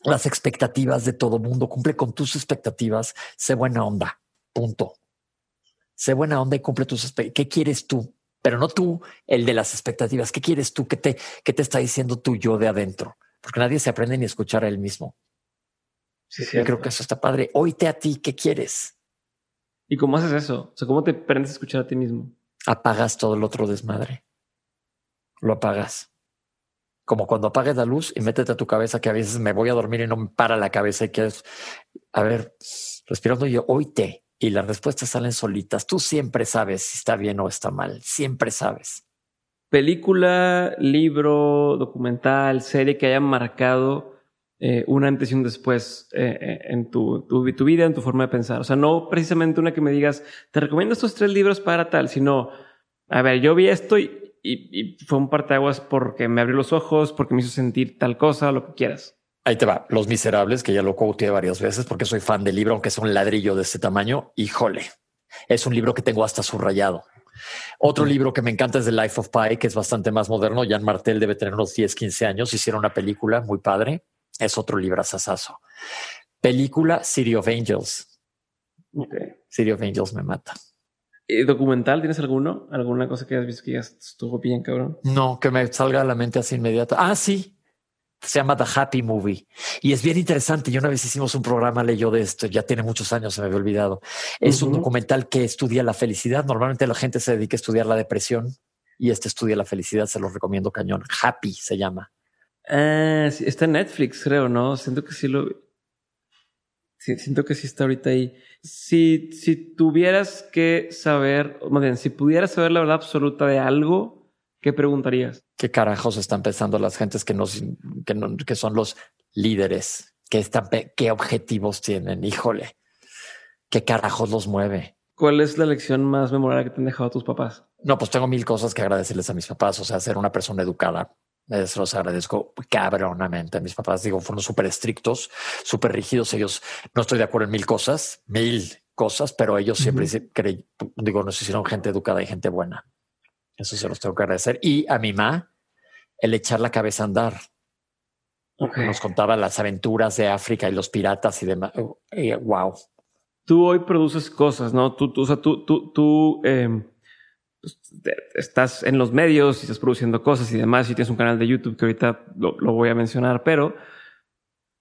las expectativas de todo mundo, cumple con tus expectativas, sé buena onda, punto. Sé buena onda y cumple tus expectativas. ¿Qué quieres tú? Pero no tú, el de las expectativas. ¿Qué quieres tú? ¿Qué te, qué te está diciendo tú yo de adentro? Porque nadie se aprende ni a escuchar a él mismo. Sí, Yo creo que eso está padre. Oíte a ti, ¿qué quieres? ¿Y cómo haces eso? O sea, ¿cómo te aprendes a escuchar a ti mismo? Apagas todo el otro desmadre. Lo apagas. Como cuando apagues la luz y métete a tu cabeza que a veces me voy a dormir y no me para la cabeza y quieres, a ver, respirando yo, oíte. Y las respuestas salen solitas. Tú siempre sabes si está bien o está mal. Siempre sabes. Película, libro, documental, serie que haya marcado eh, un antes y un después eh, eh, en tu, tu, vida, en tu forma de pensar. O sea, no precisamente una que me digas, te recomiendo estos tres libros para tal, sino, a ver, yo vi esto y, y, fue un parteaguas porque me abrió los ojos, porque me hizo sentir tal cosa, lo que quieras. Ahí te va, Los Miserables, que ya lo quoteé varias veces porque soy fan del libro, aunque es un ladrillo de este tamaño. Híjole, es un libro que tengo hasta subrayado. Otro libro que me encanta es The Life of Pi, que es bastante más moderno. Jan Martel debe tener unos 10, 15 años. Hicieron una película muy padre. Es otro libro asasazo. Película City of Angels. City of Angels me mata. ¿Y ¿Documental? ¿Tienes alguno? ¿Alguna cosa que has visto que ya estuvo bien, cabrón? No, que me salga a la mente así inmediata. Ah, sí se llama The Happy Movie y es bien interesante. Yo una vez hicimos un programa, leyó de esto, ya tiene muchos años, se me había olvidado. Es un documental que estudia la felicidad. Normalmente la gente se dedica a estudiar la depresión y este estudia la felicidad. Se lo recomiendo cañón. Happy se llama. Ah, está en Netflix, creo, ¿no? Siento que sí lo. siento que sí está ahorita ahí. Si, si tuvieras que saber, más bien, si pudieras saber la verdad absoluta de algo, ¿Qué preguntarías? ¿Qué carajos están pensando las gentes que nos que, que son los líderes? ¿Qué, están, ¿Qué objetivos tienen? Híjole, ¿qué carajos los mueve? ¿Cuál es la lección más memorable que te han dejado tus papás? No, pues tengo mil cosas que agradecerles a mis papás. O sea, ser una persona educada. Eso los agradezco cabronamente. Mis papás, digo, fueron súper estrictos, súper rígidos. Ellos no estoy de acuerdo en mil cosas, mil cosas, pero ellos siempre digo, nos hicieron gente educada y gente buena. Eso se los tengo que agradecer. Y a mi mamá, el echar la cabeza a andar. Nos contaba las aventuras de África y los piratas y demás. wow. Tú hoy produces cosas, ¿no? Tú, tú, o sea, tú, tú, tú pues, estás en los medios y estás produciendo cosas y demás y tienes un canal de YouTube que ahorita lo, lo voy a mencionar, pero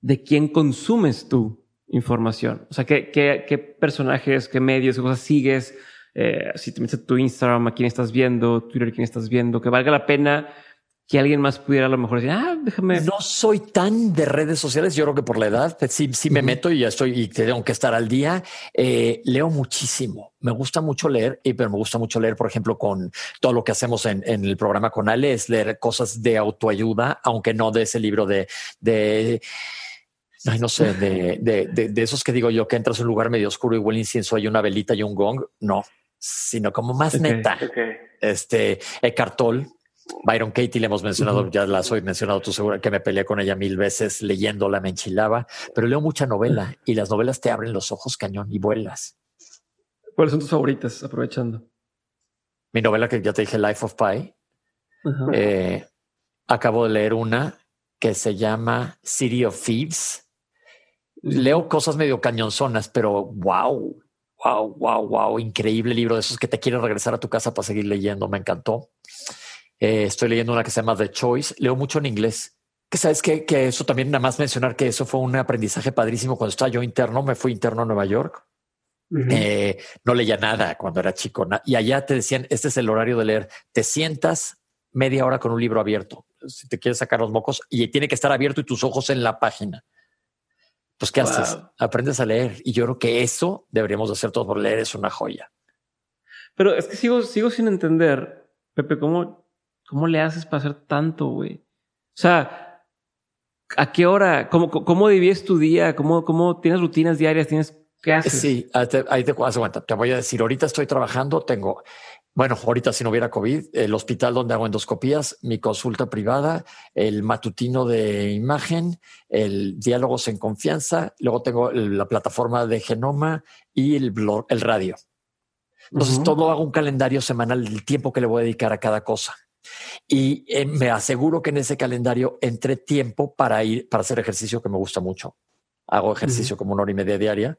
¿de quién consumes tu información? O sea, ¿qué, qué, qué personajes, qué medios, qué cosas sigues? Eh, si te metes a tu Instagram, a quién estás viendo, Twitter, quién estás viendo, que valga la pena que alguien más pudiera a lo mejor decir, ah, déjame. No soy tan de redes sociales. Yo creo que por la edad pues sí, sí me meto y ya estoy y tengo que estar al día. Eh, leo muchísimo. Me gusta mucho leer, y pero me gusta mucho leer, por ejemplo, con todo lo que hacemos en, en el programa con Ale, es leer cosas de autoayuda, aunque no de ese libro de, de Ay, no sé, de, de, de, esos que digo yo que entras a un lugar medio oscuro y huele incienso, hay una velita y un gong. No, sino como más neta. Este Eckhart Tolle, Byron Katie le hemos mencionado, ya las hoy mencionado tú seguro que me peleé con ella mil veces leyéndola, me enchilaba, pero leo mucha novela y las novelas te abren los ojos cañón y vuelas. ¿Cuáles son tus favoritas? Aprovechando. Mi novela que ya te dije, Life of Pi. Eh, acabo de leer una que se llama City of Thieves. Leo cosas medio cañonzonas, pero wow, wow, wow, wow, increíble libro de esos que te quieren regresar a tu casa para seguir leyendo. Me encantó. Eh, estoy leyendo una que se llama The Choice. Leo mucho en inglés. Que sabes que, que eso también, nada más mencionar que eso fue un aprendizaje padrísimo cuando estaba yo interno. Me fui interno a Nueva York. Eh, no leía nada cuando era chico. Y allá te decían, este es el horario de leer. Te sientas media hora con un libro abierto. Si te quieres sacar los mocos y tiene que estar abierto y tus ojos en la página. Pues, ¿qué haces? Aprendes a leer. Y yo creo que eso deberíamos hacer todos por leer, es una joya. Pero es que sigo, sigo sin entender, Pepe, cómo, cómo le haces para hacer tanto, güey. O sea, ¿a qué hora? ¿Cómo, cómo divides tu día? ¿Cómo, cómo tienes rutinas diarias? ¿Tienes qué haces? Sí, ahí te, ahí te, te voy a decir, ahorita estoy trabajando, tengo bueno, ahorita si no hubiera COVID, el hospital donde hago endoscopías, mi consulta privada, el matutino de imagen, el diálogos en confianza, luego tengo la plataforma de genoma y el, el radio. Entonces todo hago un calendario semanal del tiempo que le voy a dedicar a cada cosa. Y eh, me aseguro que en ese calendario entre tiempo para ir, para hacer ejercicio que me gusta mucho. Hago ejercicio como una hora y media diaria.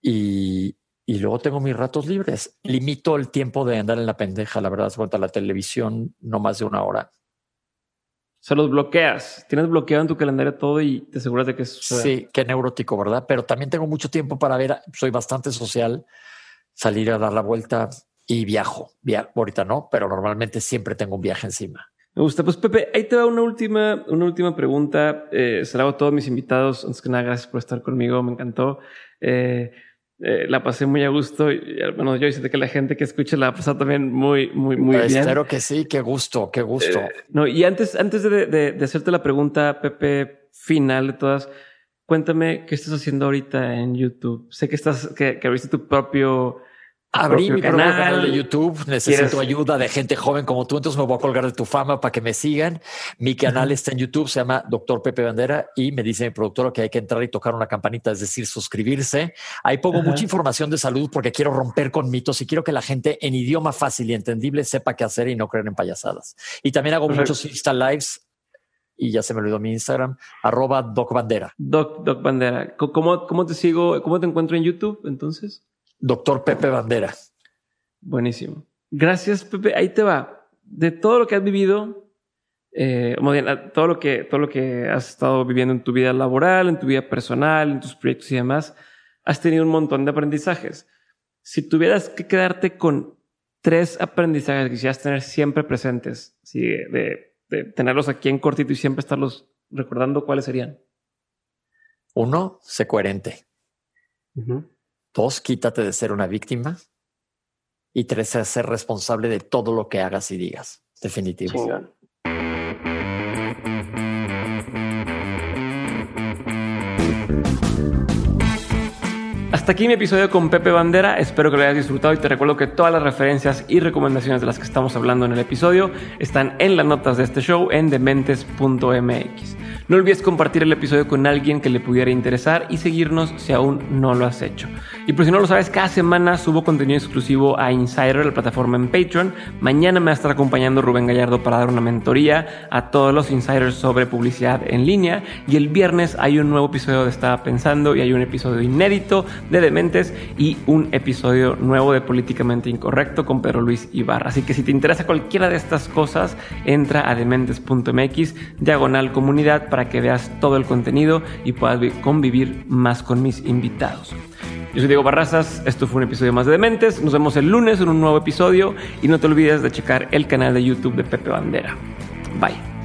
Y, y luego tengo mis ratos libres. Limito el tiempo de andar en la pendeja, la verdad, cuenta la televisión, no más de una hora. Se los bloqueas. Tienes bloqueado en tu calendario todo y te aseguras de que es. Sí, qué neurótico, ¿verdad? Pero también tengo mucho tiempo para ver. Soy bastante social, salir a dar la vuelta y viajo. Via ahorita no, pero normalmente siempre tengo un viaje encima. Me gusta. Pues Pepe, ahí te va una última, una última pregunta. Eh, se la hago a todos mis invitados. Antes que nada, gracias por estar conmigo. Me encantó. Eh, eh, la pasé muy a gusto y bueno, yo sé que la gente que escucha la ha pasado también muy, muy, muy pues bien. Espero que sí, qué gusto, qué gusto. Eh, no, y antes, antes de, de, hacerte la pregunta, Pepe, final de todas, cuéntame qué estás haciendo ahorita en YouTube. Sé que estás, que, que abriste tu propio Abrí mi canal. de YouTube, necesito ayuda de gente joven como tú, entonces me voy a colgar de tu fama para que me sigan. Mi canal está en YouTube, se llama Doctor Pepe Bandera y me dice mi productor que hay que entrar y tocar una campanita, es decir, suscribirse. Ahí pongo mucha información de salud porque quiero romper con mitos y quiero que la gente en idioma fácil y entendible sepa qué hacer y no creer en payasadas. Y también hago muchos Insta Lives y ya se me olvidó mi Instagram, arroba Doc Bandera. Doc, Doc Bandera. ¿Cómo, ¿Cómo te sigo? ¿Cómo te encuentro en YouTube entonces? Doctor Pepe Bandera. Buenísimo. Gracias, Pepe. Ahí te va. De todo lo que has vivido, eh, todo lo que, todo lo que has estado viviendo en tu vida laboral, en tu vida personal, en tus proyectos y demás, has tenido un montón de aprendizajes. Si tuvieras que quedarte con tres aprendizajes que quisieras tener siempre presentes, de, tenerlos aquí en cortito y siempre estarlos recordando, ¿cuáles serían? Uno, sé coherente. Dos, quítate de ser una víctima. Y tres, ser responsable de todo lo que hagas y digas. Definitivo. Hasta aquí mi episodio con Pepe Bandera. Espero que lo hayas disfrutado y te recuerdo que todas las referencias y recomendaciones de las que estamos hablando en el episodio están en las notas de este show en dementes.mx. No olvides compartir el episodio con alguien que le pudiera interesar y seguirnos si aún no lo has hecho. Y por si no lo sabes, cada semana subo contenido exclusivo a Insider, la plataforma en Patreon. Mañana me va a estar acompañando Rubén Gallardo para dar una mentoría a todos los insiders sobre publicidad en línea. Y el viernes hay un nuevo episodio de Estaba Pensando y hay un episodio inédito de Dementes y un episodio nuevo de Políticamente Incorrecto con Pedro Luis Ibarra. Así que si te interesa cualquiera de estas cosas, entra a dementes.mx, diagonal comunidad para que veas todo el contenido y puedas convivir más con mis invitados. Yo soy Diego Barrazas, esto fue un episodio más de Dementes, nos vemos el lunes en un nuevo episodio y no te olvides de checar el canal de YouTube de Pepe Bandera. Bye.